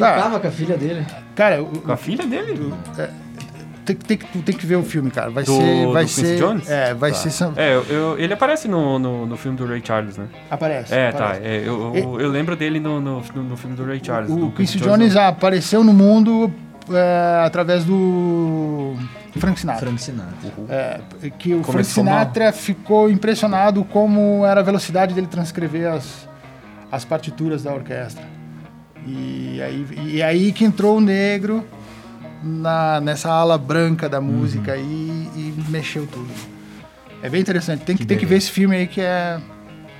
D: Ah.
A: ficava com a filha dele.
D: Cara, o,
B: Com a filha dele?
D: tem, tem, que- tu tem que ver o filme, cara. Vai
B: Do-
D: ser. Vai
B: do
D: ser.
B: Jones?
D: É, vai
B: Tá.
D: ser. são-
B: É, eu- eu- ele aparece no, no, no filme do Ray Charles, né?
D: Aparece.
B: É,
D: aparece.
B: tá. é, eu, eu, eu lembro dele no, no, no- filme do Ray Charles.
D: O
B: do
D: Quincy
B: Jones,
D: Jones apareceu no mundo é, através do Frank Sinatra.
A: Frank Sinatra.
D: É, que o Frank
B: Começou
D: Sinatra ficou impressionado como era a velocidade dele transcrever as, as partituras da orquestra. E aí, e aí que entrou o negro na, nessa ala branca da música e, e mexeu tudo. É bem interessante. Tem que, tem que ver esse filme aí que é.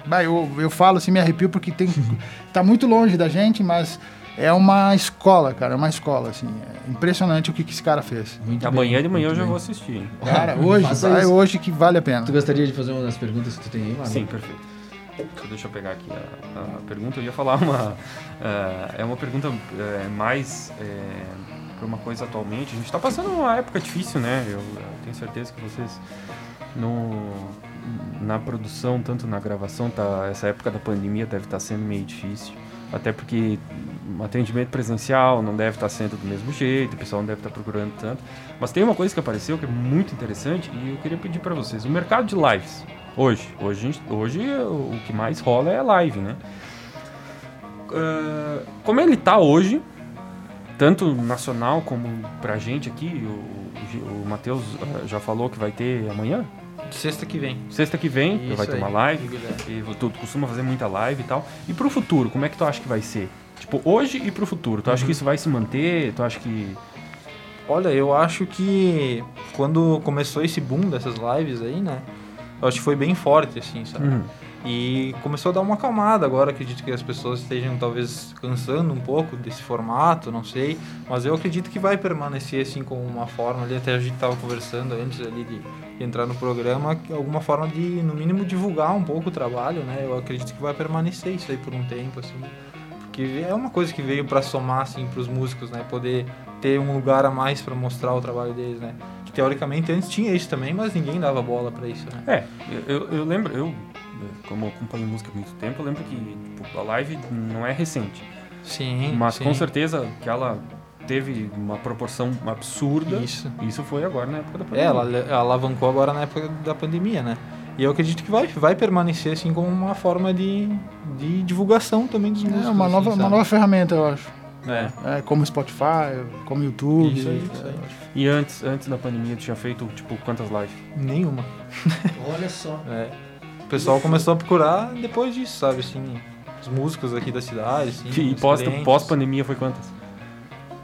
D: Bah, eu, eu falo assim, me arrepio porque tem, tá muito longe da gente, mas é uma escola, cara. É uma escola, assim. É impressionante o que, que esse cara fez.
A: Muito
B: Amanhã
A: bem,
B: de manhã eu já
A: bem.
B: vou assistir.
D: Cara, hoje, vai hoje que vale a pena.
A: Tu gostaria de fazer uma das perguntas que tu tem aí, Marlon?
B: Sim, perfeito. Então, Deixa eu pegar aqui a, a pergunta. Eu ia falar uma. eh, é uma pergunta eh, mais para uma coisa atualmente. A gente está passando uma época difícil, né? Eu, eu tenho certeza que vocês no, na produção, tanto na gravação, tá, essa época da pandemia deve estar sendo meio difícil. Até porque o atendimento presencial não deve estar sendo do mesmo jeito, o pessoal não deve estar procurando tanto. Mas tem uma coisa que apareceu que é muito interessante e eu queria pedir para vocês. O mercado de lives, hoje, hoje, hoje o que mais rola é live, né? Ah, como ele tá hoje, tanto nacional como pra gente aqui, o, o Matheus ah, já falou que vai ter amanhã,
C: Sexta que vem.
B: sexta que vem,
C: Isso
B: vai ter uma live. E tu costuma fazer muita live e tal. E pro futuro, como é que tu acha que vai ser? Tipo, hoje e pro futuro. Tu acha que isso vai se manter? Tu acha que.
C: Olha, eu acho que quando começou esse boom dessas lives aí, né? Eu acho que foi bem forte, assim, sabe?
B: Uhum.
C: E começou a dar uma acalmada agora. Acredito que as pessoas estejam talvez cansando um pouco desse formato, não sei. Mas eu acredito que vai permanecer assim como uma forma ali. Até a gente estava conversando antes ali de, entrar no programa, alguma forma de, no mínimo, divulgar um pouco o trabalho, né? Eu acredito que vai permanecer isso aí por um tempo, assim. Porque é uma coisa que veio para somar, assim, pros músicos, né? Poder ter um lugar a mais para mostrar o trabalho deles, né? Teoricamente antes tinha isso também, mas ninguém dava bola para isso, né?
B: É, eu, eu- lembro, eu, como acompanho música há muito tempo, eu lembro que tipo, a live não é recente.
C: Sim,
B: Mas
C: sim.
B: com certeza que ela teve uma proporção absurda.
C: Isso.
B: Isso foi agora na época da
C: É,
B: pandemia.
C: ela, ela alavancou agora na época da pandemia, né? E eu acredito que vai, vai permanecer assim como uma forma de, de divulgação também dos músicos.
D: É uma
C: assim,
D: nova, uma nova ferramenta, eu acho.
B: É.
D: É, como Spotify, como YouTube.
C: Isso aí, isso aí.
B: E antes, antes da pandemia, tu tinha feito, tipo, quantas lives?
C: Nenhuma.
A: Olha só.
C: É. O pessoal começou a procurar depois disso, sabe? Assim, os músicos aqui da cidade. Assim,
B: E
C: os
B: pós- pós-pandemia foi quantas?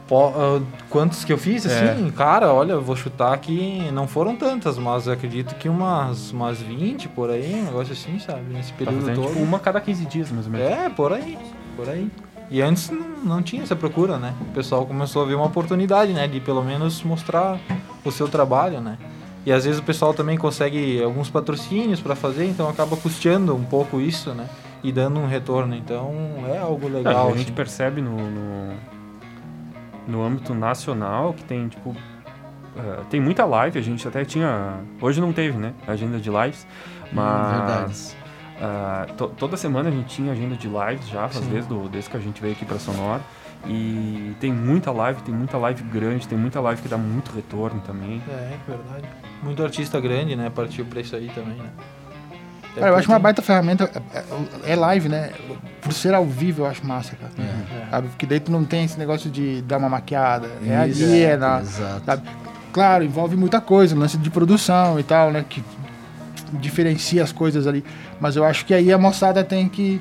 C: Pó- ah, quantos que eu fiz,
B: É.
C: assim, cara, olha, eu vou chutar que não foram tantas, mas eu acredito que umas, umas 20 por aí, um negócio assim, sabe? Nesse
B: Tá
C: período
B: fazendo,
C: todo.
B: tipo, uma cada 15 dias, mais ou menos.
C: É, por aí, por aí. E antes não, não tinha essa procura, né? O pessoal começou a ver uma oportunidade, né? De pelo menos mostrar o seu trabalho, né? E às vezes o pessoal também consegue alguns patrocínios para fazer, então acaba custeando um pouco isso, né? E dando um retorno. Então é algo
B: Não,
C: legal.
B: e a gente
C: assim.
B: percebe no, no, no âmbito nacional que tem, tipo, eh, tem muita live, a gente até tinha, hoje não teve, né, agenda de lives, mas ah, to- toda semana a gente tinha agenda de lives já, faz
C: Sim.
B: desde, do- desde que a gente veio aqui pra Sonora, e tem muita live, tem muita live grande, tem muita live que dá muito retorno também.
C: É, verdade. Muito artista grande, né? Partiu pra isso aí também, né?
D: Cara, eu acho uma baita ferramenta. é- É é live, né? Por ser ao vivo, eu acho massa, cara. Sabe? Porque daí tu não tem esse negócio de dar uma maquiada. É
A: Isso,
D: ali, é na.
A: Exato.
D: sabe? Claro, envolve muita coisa, lance de produção e tal, né? Que diferencia as coisas ali. Mas eu acho que aí a moçada tem que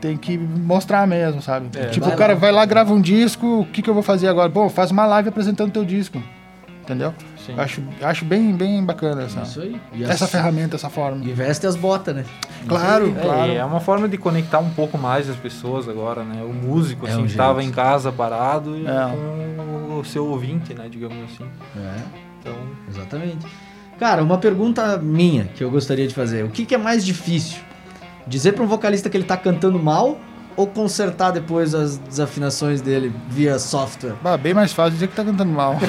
D: tem que mostrar mesmo, sabe? tipo,
A: Vai
D: o cara
A: lá.
D: vai lá, grava um disco, o que, que eu vou fazer agora? Bom, faz uma live apresentando teu disco. Entendeu?
C: Sim.
D: Acho, acho bem, bem bacana essa,
A: Isso aí. E
D: essa
A: as-
D: ferramenta, essa forma.
A: E veste as botas, né?
D: Claro,
C: É,
D: claro.
C: é uma forma de conectar um pouco mais as pessoas agora, né? O músico,
A: É
C: assim,
A: um
C: que estava em casa parado e
D: É.
C: com o seu ouvinte, né? Digamos assim.
A: É,
C: Então,
A: exatamente. Cara, uma pergunta minha que eu gostaria de fazer. O que, que é mais difícil? Dizer para um vocalista que ele tá cantando mal ou consertar depois as desafinações dele via software?
D: Bah, bem mais fácil dizer que tá cantando mal.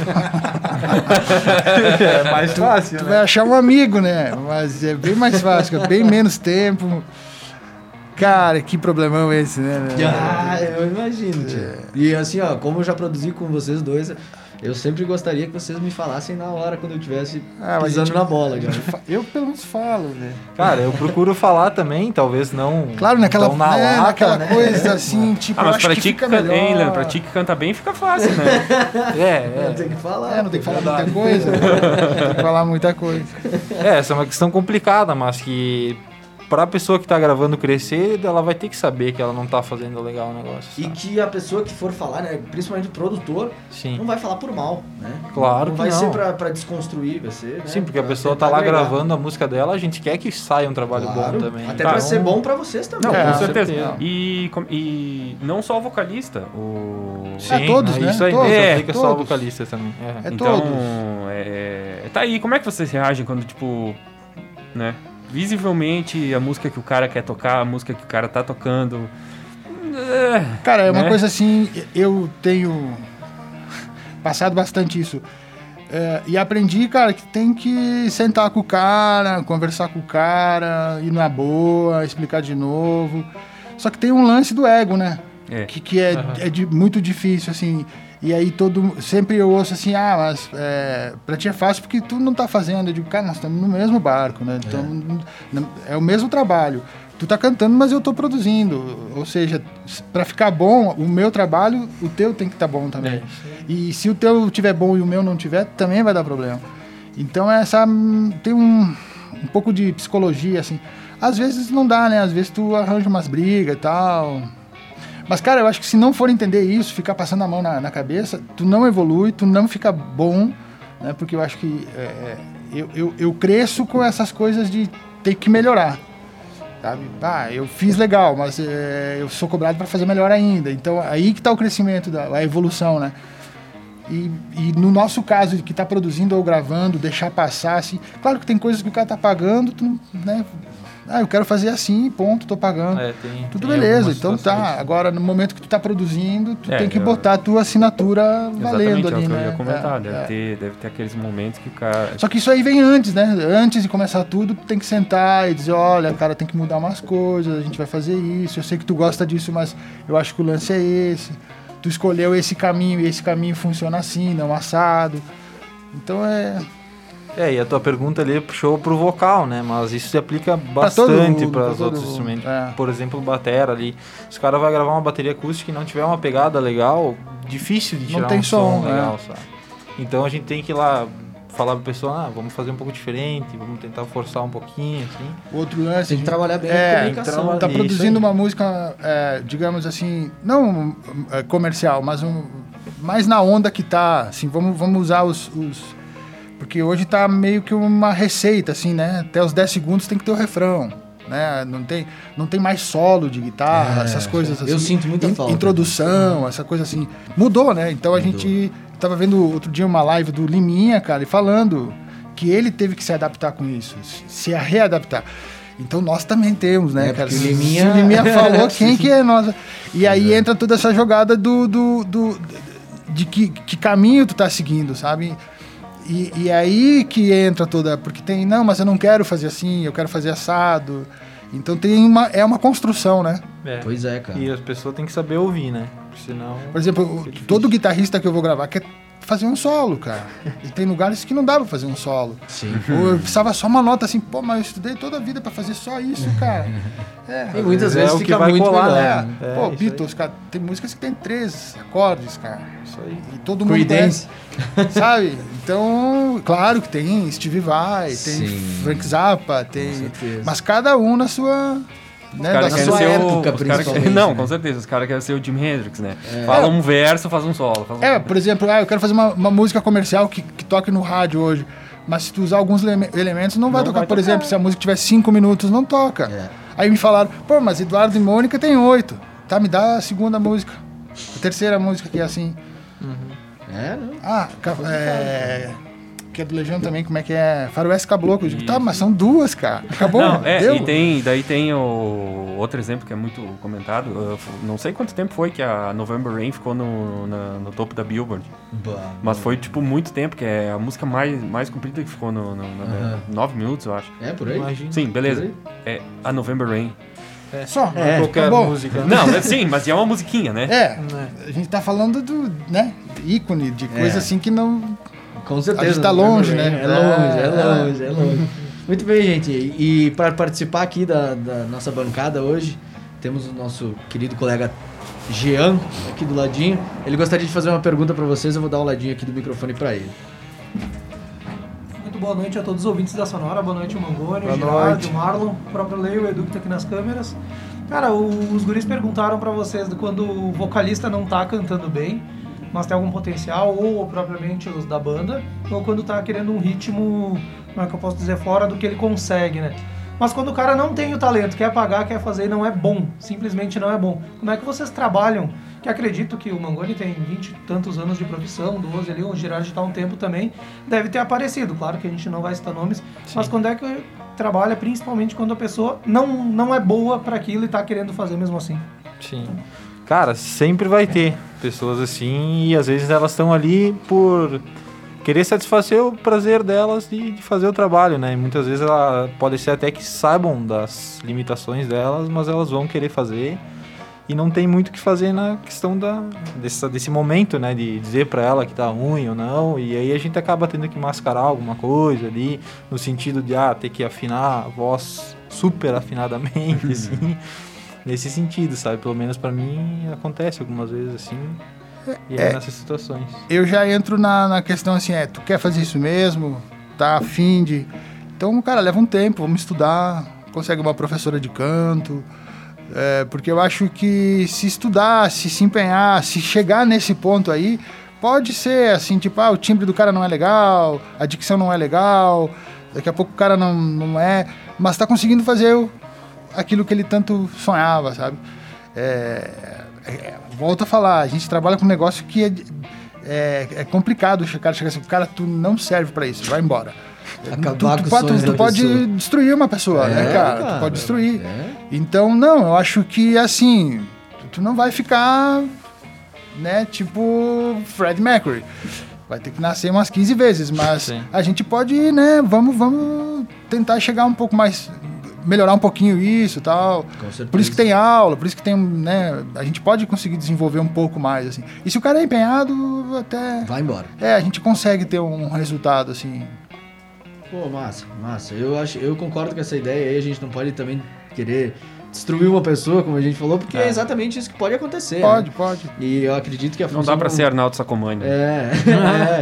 C: é mais fácil,
D: tu vai achar um amigo, né? Mas é bem mais fácil, cara. bem menos tempo. Cara, que problemão esse, né?
A: Ah, eu imagino, tio. E assim, ó, como eu já produzi com vocês dois, eu sempre gostaria que vocês me falassem na hora quando eu estivesse
D: Ah,
A: pisando
D: gente-
A: na bola.
D: Eu pelo menos falo, né?
C: Cara, eu procuro falar também, talvez não.
D: Claro, naquela,
C: tão na
D: né,
C: lata,
D: naquela
C: né?
D: coisa assim, tipo,
B: Ah,
D: eu
B: mas
D: acho
B: pra
D: que
B: ti, que
D: melhor.
B: hein, Leandro, pra ti que canta bem fica fácil, né?
C: É, é.
A: Tem que falar.
D: É, não tem que falar muita coisa. tem que falar muita coisa.
C: É, essa é uma questão complicada, mas que pra pessoa que tá gravando crescer, ela vai ter que saber que ela não tá fazendo legal o negócio.
A: E
C: sabe?
A: que a pessoa que for falar, né, principalmente o produtor,
C: Sim.
A: não vai falar por mal, né?
C: Claro
A: não
C: que
A: vai
C: não.
A: ser pra, pra desconstruir, vai ser. né,
C: Sim, porque a pessoa tá lá
A: agregar.
C: gravando a música dela, a gente quer que saia um trabalho
A: Claro,
C: bom também.
A: Até
C: Tá,
A: pra
C: então-
A: ser bom pra vocês também.
B: Não,
D: É,
B: com certeza.
C: certeza.
B: E, e não só o vocalista, o...
C: Sim,
D: É, todos, né?
C: Isso aí
D: Todos,
C: não
B: é,
C: aplica só ao
D: todos.
C: vocalista também. É.
D: É
B: então,
D: todos.
B: é, tá aí, como é que vocês reagem quando, tipo, né, visivelmente a música que o cara quer tocar, a música que o cara tá tocando... é,
D: Cara, é uma
B: Né?
D: coisa assim, eu tenho passado bastante isso. É, e aprendi, cara, que tem que sentar com o cara, conversar com o cara, ir na boa, explicar de novo. Só que tem um lance do ego, né?
B: É.
D: Que, que é, é de- muito difícil, assim. E aí todo. Sempre eu ouço assim, ah, mas é, pra ti é fácil porque tu não tá fazendo. Eu digo, cara, nós estamos no mesmo barco, né? Então, não- é o mesmo trabalho. Tu tá cantando, mas eu tô produzindo. Ou seja, pra ficar bom, o meu trabalho, o teu tem que estar bom também. E se o teu tiver bom e o meu não tiver, também vai dar problema. Então essa hum, tem um, um pouco de psicologia assim. Às vezes não dá, né? Às vezes tu arranja umas brigas e tal. Mas, cara, eu acho que se não for entender isso, ficar passando a mão na, na cabeça, tu não evolui, tu não fica bom, né? Porque eu acho que é, é, eu, eu, eu cresço com essas coisas de ter que melhorar. Sabe? Ah, eu fiz legal, mas é, eu sou cobrado para fazer melhor ainda. Então, aí que está o crescimento, da, a evolução, né? E, e no nosso caso, que está produzindo ou gravando, deixar passar, assim... Claro que tem coisas que o cara tá pagando, tu, né? Ah, eu quero fazer assim, ponto, tô pagando.
C: É, tem-
D: Tudo
C: tem
D: beleza, então tá. Agora, no momento que tu tá produzindo, tu
B: É,
D: tem que
B: eu-
D: botar a tua assinatura valendo
B: Exatamente, é o
D: ali,
B: que eu
D: né?
B: ia comentar.
D: É,
B: deve,
D: é.
B: Ter, deve ter aqueles momentos que o cara...
D: Só que isso aí vem antes, né? Antes de começar tudo, tu tem que sentar e dizer, olha, cara, tem que mudar umas coisas, a gente vai fazer isso, eu sei que tu gosta disso, mas eu acho que o lance é esse. Tu escolheu esse caminho e esse caminho funciona assim, não assado. Então é.
C: É, e a tua pergunta ali puxou pro vocal, né? Mas isso se aplica bastante para os outros
D: mundo,
C: instrumentos.
D: é.
C: Por exemplo, o batera ali. Se o cara vai gravar uma bateria acústica e não tiver uma pegada legal, difícil de
D: Não
C: tirar
D: tem
C: um som,
D: som, é.
C: legal, sabe? Então a gente tem que ir lá falar pra pessoa, ah, vamos fazer um pouco diferente, vamos tentar forçar um pouquinho, assim.
D: Outro lance.
A: Tem que trabalhar bem a
D: É,
A: comunicação.
D: tá
C: Isso
D: produzindo
C: aí.
D: uma música, é, digamos assim, não é, comercial, mas um, mais na onda que tá, assim, vamos, vamos usar os, os- Porque hoje tá meio que uma receita, assim, né? Até os 10 segundos tem que ter o refrão, né? Não tem, não tem mais solo de guitarra,
A: É,
D: essas coisas assim.
A: eu sinto muita falta.
D: Introdução, essa coisa assim. Mudou, né? Então a gente tava vendo outro dia uma live do Liminha, cara, e falando que ele teve que se adaptar com isso, se readaptar. Então nós também temos, né,
A: É,
D: cara? Se-
A: Liminha-
D: Se o Liminha falou, quem que é nós? E aí entra toda essa jogada do, do, do- de que, que caminho tu tá seguindo, sabe? E, e aí que entra toda, porque tem, não, mas eu não quero fazer assim, eu quero fazer assado. Então tem uma, é uma construção, né?
C: É.
A: Pois é, cara.
C: E as pessoas têm que saber ouvir, né? Senão.
D: Por exemplo, o- todo guitarrista que eu vou gravar quer, fazer um solo, cara. E tem lugares que não dá pra fazer um solo.
A: Sim.
D: Ou eu precisava só uma nota assim, pô, mas eu estudei toda a vida pra fazer só isso, cara. É,
A: E muitas
C: É
A: vezes
C: que
A: fica
C: vai
A: muito
C: colar,
A: melhor.
C: né? É,
D: pô,
C: isso
D: Beatles, cara, tem músicas que tem três acordes, cara.
C: Isso aí.
D: E todo mundo
A: Creedence.
D: conhece, sabe? Então, claro que tem Stevie Vai, tem
A: Sim.
D: Frank Zappa, tem. Mas cada um na sua. Né, da
A: sua
B: ser o-
A: época,
B: querem-
A: principalmente,
B: Não,
A: né?
B: com certeza. Os caras querem ser o Jimi Hendrix, né? Fala um verso, faz um solo. faz um-
D: É, por exemplo, ah, eu quero fazer uma, uma música comercial que, que toque no rádio hoje. Mas se tu usar alguns leme- elementos, não vai
B: Não
D: tocar.
B: vai
D: por
B: tocar.
D: exemplo, se a música tiver cinco minutos, não toca.
A: É.
D: Aí me falaram, pô, mas Eduardo e Mônica tem oito. Tá, me dá a segunda música. A terceira música que é assim.
A: É, não.
D: Ah, é. Que é do Legião também, como é que é? Faroeste Caboclo. Eu digo, tá, mas são duas, cara. Acabou.
B: Não, é,
D: deu.
B: e tem, daí tem o outro exemplo que é muito comentado. uh, f- não sei quanto tempo foi que a November Rain ficou no, na- no topo da Billboard.
A: Bah.
B: Mas foi, tipo, muito tempo, que é a música mais, mais comprida que ficou no, no, no-
A: Aham.
B: nove minutos, eu acho.
A: É, por aí?
C: Imagina.
B: Sim, beleza. É a November Rain.
D: Só.
A: É,
C: Qualquer
D: acabou.
C: música.
B: Não, é, sim, mas é uma musiquinha, né?
D: É, a gente tá falando do, né, ícone, de coisa
A: É.
D: assim que não...
A: Com certeza.
D: A gente tá longe, né?
A: É longe, é
D: É.
A: longe, é longe. Muito bem, gente. E para participar aqui da, da nossa bancada hoje, temos o nosso querido colega Jean, aqui do ladinho. Ele gostaria de fazer uma pergunta para vocês, eu vou dar o ladinho aqui do microfone para ele.
H: Muito boa noite a todos os ouvintes da Sonora, boa noite o Mangoni,
D: Boa
H: o
D: noite.
H: o Marlon, o próprio Leio, o Edu que tá aqui nas câmeras. Cara, os guris perguntaram pra vocês quando o vocalista não tá cantando bem, mas tem algum potencial, ou propriamente os da banda, ou quando tá querendo um ritmo, como é que eu posso dizer, fora do que ele consegue, né? Mas quando o cara não tem o talento, quer pagar, quer fazer e não é bom, simplesmente não é bom. Como é que vocês trabalham? Que acredito que o Mangoni tem 20 e tantos anos de profissão, 12 ali, o Girardi está um tempo também, deve ter aparecido. Claro que a gente não vai citar nomes, mas quando é que trabalha, principalmente quando a pessoa não, não é boa para aquilo e tá querendo fazer mesmo assim?
C: Sim. Cara, sempre vai ter pessoas assim e às vezes elas estão ali por querer satisfazer o prazer delas de, de fazer o trabalho, né? E muitas vezes ela pode ser até que saibam das limitações delas, mas elas vão querer fazer e não tem muito o que fazer na questão da, dessa, desse momento, né? De dizer pra ela que tá ruim ou não. E aí a gente acaba tendo que mascarar alguma coisa ali, no sentido de, ah, ter que afinar a voz super afinadamente, assim. Nesse sentido, sabe? Pelo menos pra mim acontece algumas vezes assim. E é,
D: É.
C: nessas situações.
D: Eu já entro na, na questão assim, é, tu quer fazer isso mesmo? Tá afim de... Então, cara, leva um tempo, vamos estudar, consegue uma professora de canto, é, porque eu acho que se estudar, se se empenhar, se chegar nesse ponto aí, pode ser assim, tipo, ah, o timbre do cara não é legal, a dicção não é legal, daqui a pouco o cara não, não é, mas tá conseguindo fazer o- aquilo que ele tanto sonhava, sabe? É, é, volto a falar, a gente trabalha com um negócio que é, é, é complicado. O cara chega assim, cara, tu não serve pra isso, vai embora.
A: Acabar
D: tu,
A: com
D: tu pode, tu pode destruir uma pessoa, né,
A: É,
D: cara?
A: cara,
D: Tu pode destruir.
A: é.
D: Então, não, eu acho que assim, tu, tu não vai ficar, né, tipo Fred Mercury. Vai ter que nascer umas 15 vezes, mas
C: Sim.
D: a gente pode, né, vamos, vamos tentar chegar um pouco mais, melhorar um pouquinho isso e tal. Por isso que tem aula, por isso que tem, né, a gente pode conseguir desenvolver um pouco mais, assim. E se o cara é empenhado, até...
A: Vai embora.
D: É, a gente consegue ter um resultado, assim.
A: Pô, massa, massa. Eu, acho, eu concordo com essa ideia aí. A gente não pode também querer destruir uma pessoa, como a gente falou, porque é, exatamente isso que pode acontecer.
D: Pode,
A: né?
D: pode.
A: E eu acredito que a
B: Não dá pra ser Arnaldo Sacomani.
A: É.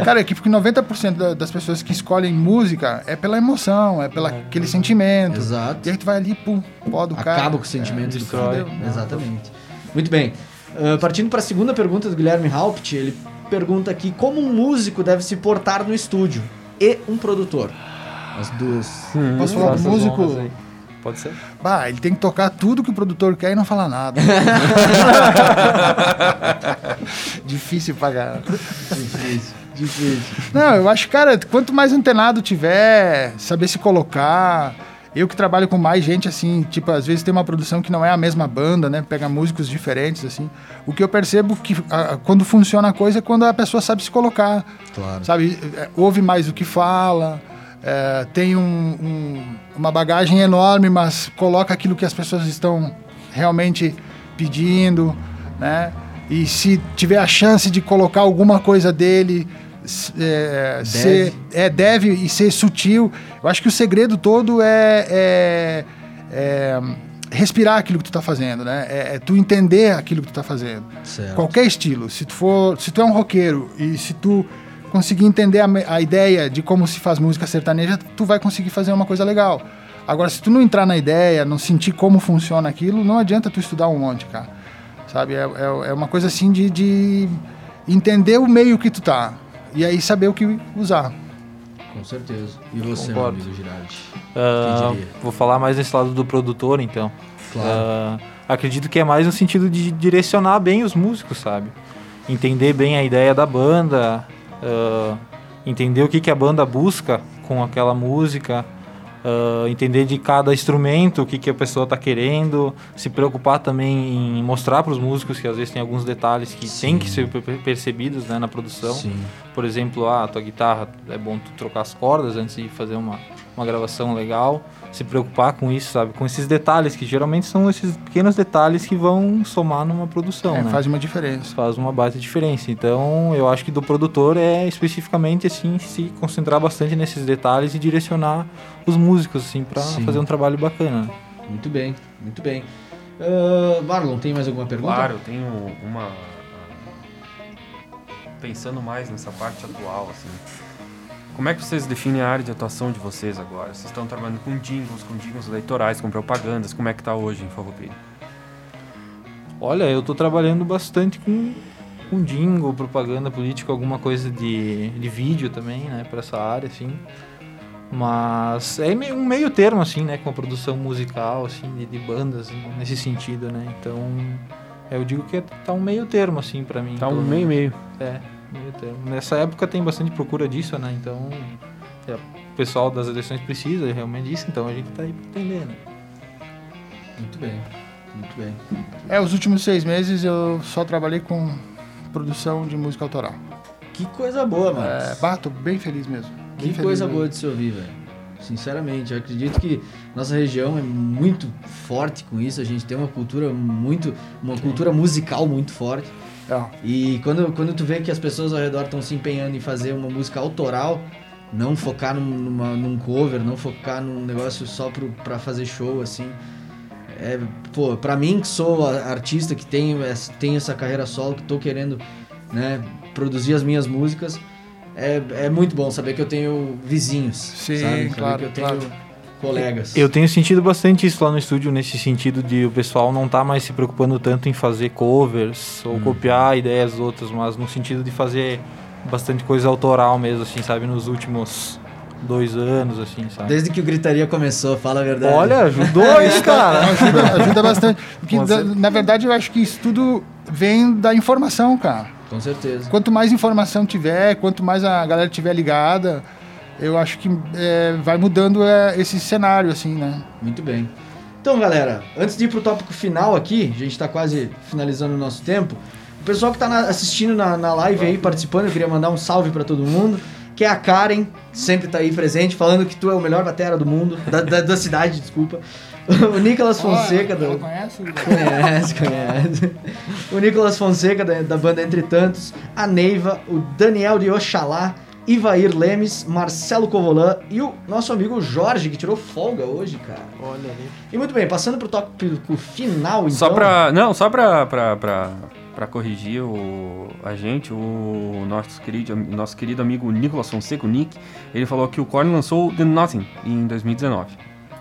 A: é.
D: Cara, é que porque 90% da- das pessoas que escolhem música é pela emoção, é pelo aquele sentimento.
A: Exato.
D: E aí tu vai ali, pum, pó do cara.
A: Acaba com o sentimento do
C: destrói.
A: cara. Exatamente. Muito bem. Ah, partindo para a segunda pergunta do Guilherme Haupt, ele pergunta aqui como um músico deve se portar no estúdio e um produtor. As duas.
D: Posso falar músico?
C: Pode ser?
D: Bah, ele tem que tocar tudo que o produtor quer e não falar nada. Difícil pagar.
A: Difícil, difícil.
D: Não, eu acho, cara, quanto mais antenado tiver, saber se colocar. Eu que trabalho com mais gente, assim, tipo, às vezes tem uma produção que não é a mesma banda, né? Pega músicos diferentes, assim. O que eu percebo que ah, quando funciona a coisa é quando a pessoa sabe se colocar.
A: Claro.
D: Sabe? É, Ouve mais o que fala, é, tem um- um- uma bagagem enorme, mas coloca aquilo que as pessoas estão realmente pedindo, né? E se tiver a chance de colocar alguma coisa dele, é, ser, é, deve e ser sutil. Eu acho que o segredo todo é, é- é respirar aquilo que tu tá fazendo, né? É, é tu entender aquilo que tu tá fazendo.
A: Certo.
D: Qualquer estilo. Se tu for, se tu é um roqueiro e se tu conseguir entender a, a ideia de como se faz música sertaneja, tu vai conseguir fazer uma coisa legal. Agora, se tu não entrar na ideia, não sentir como funciona aquilo, não adianta tu estudar um monte, cara. Sabe? É, é, é uma coisa assim de, de entender o meio que tu tá. E aí saber o que usar.
A: Com certeza. E você,
C: Concordo.
A: meu amigo Girardi? Diria?
C: vou falar mais desse lado do produtor, então.
A: Claro.
C: Ah, acredito que é mais no sentido de direcionar bem os músicos, sabe? Entender bem a ideia da banda, ah, entender o que, que a banda busca com aquela música, ah, entender de cada instrumento o que, que a pessoa está querendo, se preocupar também em mostrar para os músicos que às vezes tem alguns detalhes que
A: Sim.
C: têm que ser per- percebidos né, na produção.
A: Sim.
C: Por exemplo, ah, a tua guitarra é bom tu trocar as cordas antes de fazer uma, uma gravação legal. Se preocupar com isso, sabe? Com esses detalhes, que geralmente são esses pequenos detalhes que vão somar numa produção,
D: É,
C: né?
D: Faz uma diferença.
C: Faz uma baita diferença. Então, eu acho que do produtor é especificamente assim se concentrar bastante nesses detalhes e direcionar os músicos assim para fazer um trabalho bacana.
A: Muito bem, muito bem. Ah, Marlon, tem mais alguma pergunta?
B: Claro, eu tenho uma. ah, Pensando mais nessa parte atual, assim. Como é que vocês definem a área de atuação de vocês agora? Vocês estão trabalhando com jingles, com jingles eleitorais, com propagandas. Como é que tá hoje em Farroupilha?
C: Olha, eu tô trabalhando bastante com, com jingle, propaganda política, alguma coisa de, de vídeo também, né, para essa área, assim. Mas é meio, um meio termo, assim, né, com a produção musical, assim, de, de bandas, nesse sentido, né. Então, eu digo que tá um meio termo, assim, para mim.
B: Tá um
C: pelo
B: meio meio.
C: É, meio termo. Nessa época tem bastante procura disso, né, então é, o pessoal das eleições precisa realmente disso, então a gente tá aí pra atender, né.
A: Muito bem, muito bem.
D: É, os últimos seis meses eu só trabalhei com produção de música autoral.
A: Que coisa boa, mano.
D: É, bah, tô bem feliz mesmo. Bem
A: Que
D: feliz
A: coisa
D: mesmo.
A: boa de se ouvir, velho. Sinceramente, eu acredito que nossa região é muito forte com isso. A gente tem uma cultura muito, uma cultura musical muito forte.
D: É.
A: E quando, quando tu vê que as pessoas ao redor estão se empenhando em fazer uma música autoral, não focar num, numa- num cover, não focar num negócio só pro, pra fazer show, assim. É, pô, pra mim que sou artista, que tenho, tenho essa carreira solo, que tô querendo né, produzir as minhas músicas, é, é muito bom saber que eu tenho vizinhos.
D: Sim,
A: sabe? Saber
D: claro,
A: que eu tenho
D: claro.
A: Colegas.
C: Eu tenho sentido bastante isso lá no estúdio, nesse sentido de o pessoal não tá mais se preocupando tanto em fazer covers ou copiar ideias outras, mas no sentido de fazer bastante coisa autoral mesmo, assim, sabe, nos últimos dois anos, assim, sabe?
A: Desde que o Gritaria começou, fala a verdade.
C: Olha, ajudou aí, cara.
D: Ajuda, ajuda bastante. Porque, da- na verdade, eu acho que isso tudo vem da informação, cara.
A: Com certeza.
D: Quanto mais informação tiver, quanto mais a galera tiver ligada, eu acho que é, vai mudando é, esse cenário, assim, né?
A: Muito bem. Então, galera, antes de ir pro tópico final aqui, a gente tá quase finalizando o nosso tempo. O pessoal que tá na- assistindo na, na live aí, participando, eu queria mandar um salve pra todo mundo. Que é a Karen, que sempre tá aí presente, falando que tu é o melhor batera do mundo, da, da, da cidade, desculpa. O Nicolas Fonseca, do,
D: conhece?
A: Conhece, conhece. O Nicolas Fonseca, da, da banda Entre Tantos, a Neiva, o Daniel de Oxalá, Ivair Lemes, Marcelo Covolan e o nosso amigo Jorge, que tirou folga hoje, cara.
C: Olha ali.
A: E muito bem, passando pro tópico final, então.
B: Só pra. Não, só pra, pra, pra, pra corrigir o, a gente, o nosso querido, nosso querido amigo Nicolas Fonseca, o Nick, ele falou que o Korn lançou The Nothing em 2019.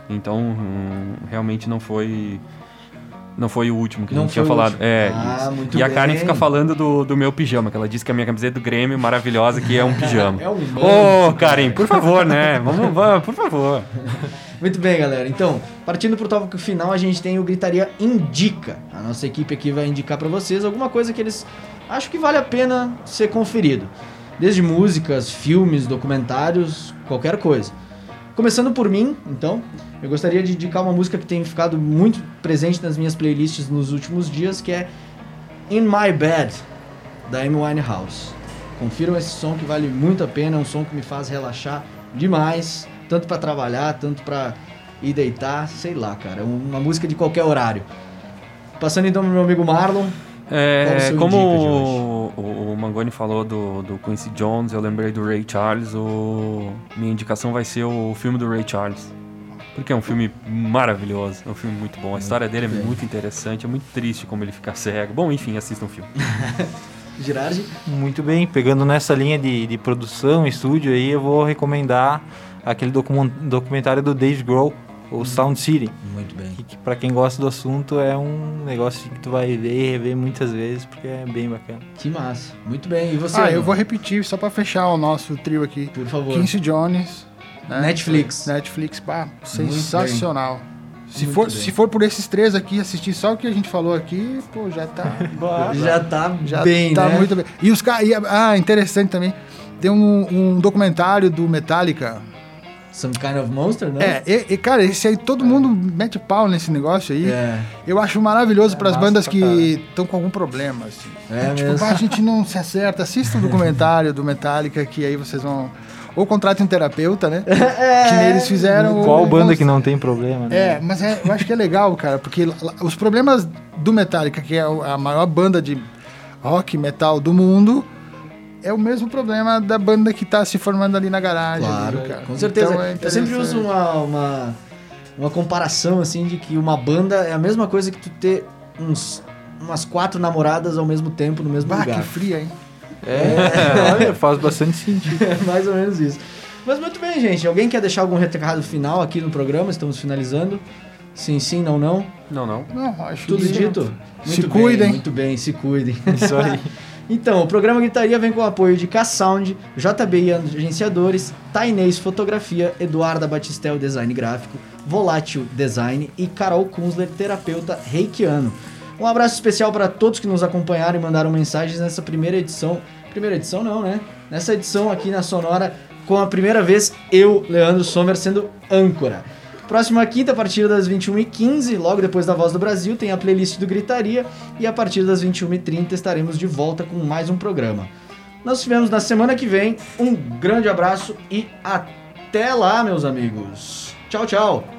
B: Então, hum, realmente não foi. Não foi o último que
A: Não
B: a gente tinha
A: o
B: falado. É,
A: Ah,
B: E a Karen
A: bem.
B: fica falando do, do meu pijama, que ela disse que a minha camiseta do Grêmio maravilhosa, que é um pijama.
A: É um
B: Ô,
A: monte,
B: Karen, por favor, né? Vamos, vamos, por favor.
A: Muito bem, galera. Então, partindo pro tópico final, a gente tem o Gritaria Indica. A nossa equipe aqui vai indicar pra vocês alguma coisa que eles acham que vale a pena ser conferido. Desde músicas, filmes, documentários, qualquer coisa. Começando por mim, então, eu gostaria de indicar uma música que tem ficado muito presente nas minhas playlists nos últimos dias, que é In My Bed, da Amy Winehouse. Confiram esse som que vale muito a pena, é um som que me faz relaxar demais, tanto pra trabalhar, tanto pra ir deitar, sei lá, cara, é uma música de qualquer horário. Passando então pro meu amigo Marlon,
B: É, como o, o, o Mangoni falou do, do Quincy Jones, eu lembrei do Ray Charles. O... Minha indicação vai ser o filme do Ray Charles. Porque é um filme maravilhoso, é um filme muito bom. A história dele é muito interessante, é muito triste como ele fica cego. Bom, enfim, assistam o filme.
A: Girardi?
C: Muito bem, pegando nessa linha de, de produção, estúdio aí, eu vou recomendar aquele documen- documentário do Dave Grohl, o Sound City.
A: Muito bem.
C: Que, que pra quem gosta do assunto é um negócio que tu vai ver e rever muitas vezes, porque é bem bacana.
A: Que massa. Muito bem. E você?
D: Ah, eu
A: Arnon?
D: vou repetir só pra fechar o nosso trio aqui.
A: Por favor.
D: Quincy Jones. Né?
A: Netflix.
D: Netflix, pá, sensacional. Se
A: Muito
D: for,
A: bem.
D: se for por esses três aqui, assistir só o que a gente falou aqui, pô, já tá.
A: Já tá
D: já
A: bem,
D: tá
A: né?
D: muito bem. E os caras. Ah, interessante também. Tem um, um documentário do Metallica.
A: Some Kind of Monster, né?
D: É, e, e, cara, esse aí todo mundo mete pau nesse negócio aí.
A: É.
D: Eu acho maravilhoso para as bandas
C: pra
D: que estão com algum problema. Assim.
A: É
D: tipo,
A: mesmo.
D: a gente não se acerta. Assista o documentário do Metallica, que aí vocês vão. Ou contratem um terapeuta, né? Que nem eles fizeram.
C: Qual
D: ou
C: banda que não tem problema, né?
D: É, mas é- eu acho que é legal, cara, porque os problemas do Metallica, que é a maior banda de rock metal do mundo, é o mesmo problema da banda que tá se formando ali na garagem.
A: Claro,
D: ali, cara.
A: com certeza.
D: Então é
A: eu sempre uso uma, uma, uma comparação, assim, de que uma banda é a mesma coisa que tu ter uns, umas quatro namoradas ao mesmo tempo no mesmo
D: Bah,
A: lugar.
D: que fria, hein?
C: É, olha, faz bastante sentido.
A: É mais ou menos isso. Mas muito bem, gente. Alguém quer deixar algum recado final aqui no programa? Estamos finalizando. Sim, sim, não, não.
B: Não, não.
D: Não, acho
A: Tudo
D: que-
A: dito?
D: Se
A: bem,
D: cuidem.
A: Muito bem, se cuidem.
C: Isso aí.
A: Então, o programa Gritaria vem com o apoio de K-Sound, JBI Agenciadores, Tainês Fotografia, Eduarda Batistel Design Gráfico, Volátil Design e Carol Kunzler, terapeuta reikiano. Um abraço especial para todos que nos acompanharam e mandaram mensagens nessa primeira edição. Primeira edição não, né? Nessa edição aqui na Sonora, com a primeira vez eu, Leandro Sommer, sendo âncora. Próxima quinta, a partir das 21h15, logo depois da Voz do Brasil, tem a playlist do Gritaria. E a partir das 21h30 estaremos de volta com mais um programa. Nós vemos na semana que vem. Um grande abraço e até lá, meus amigos. Tchau, tchau.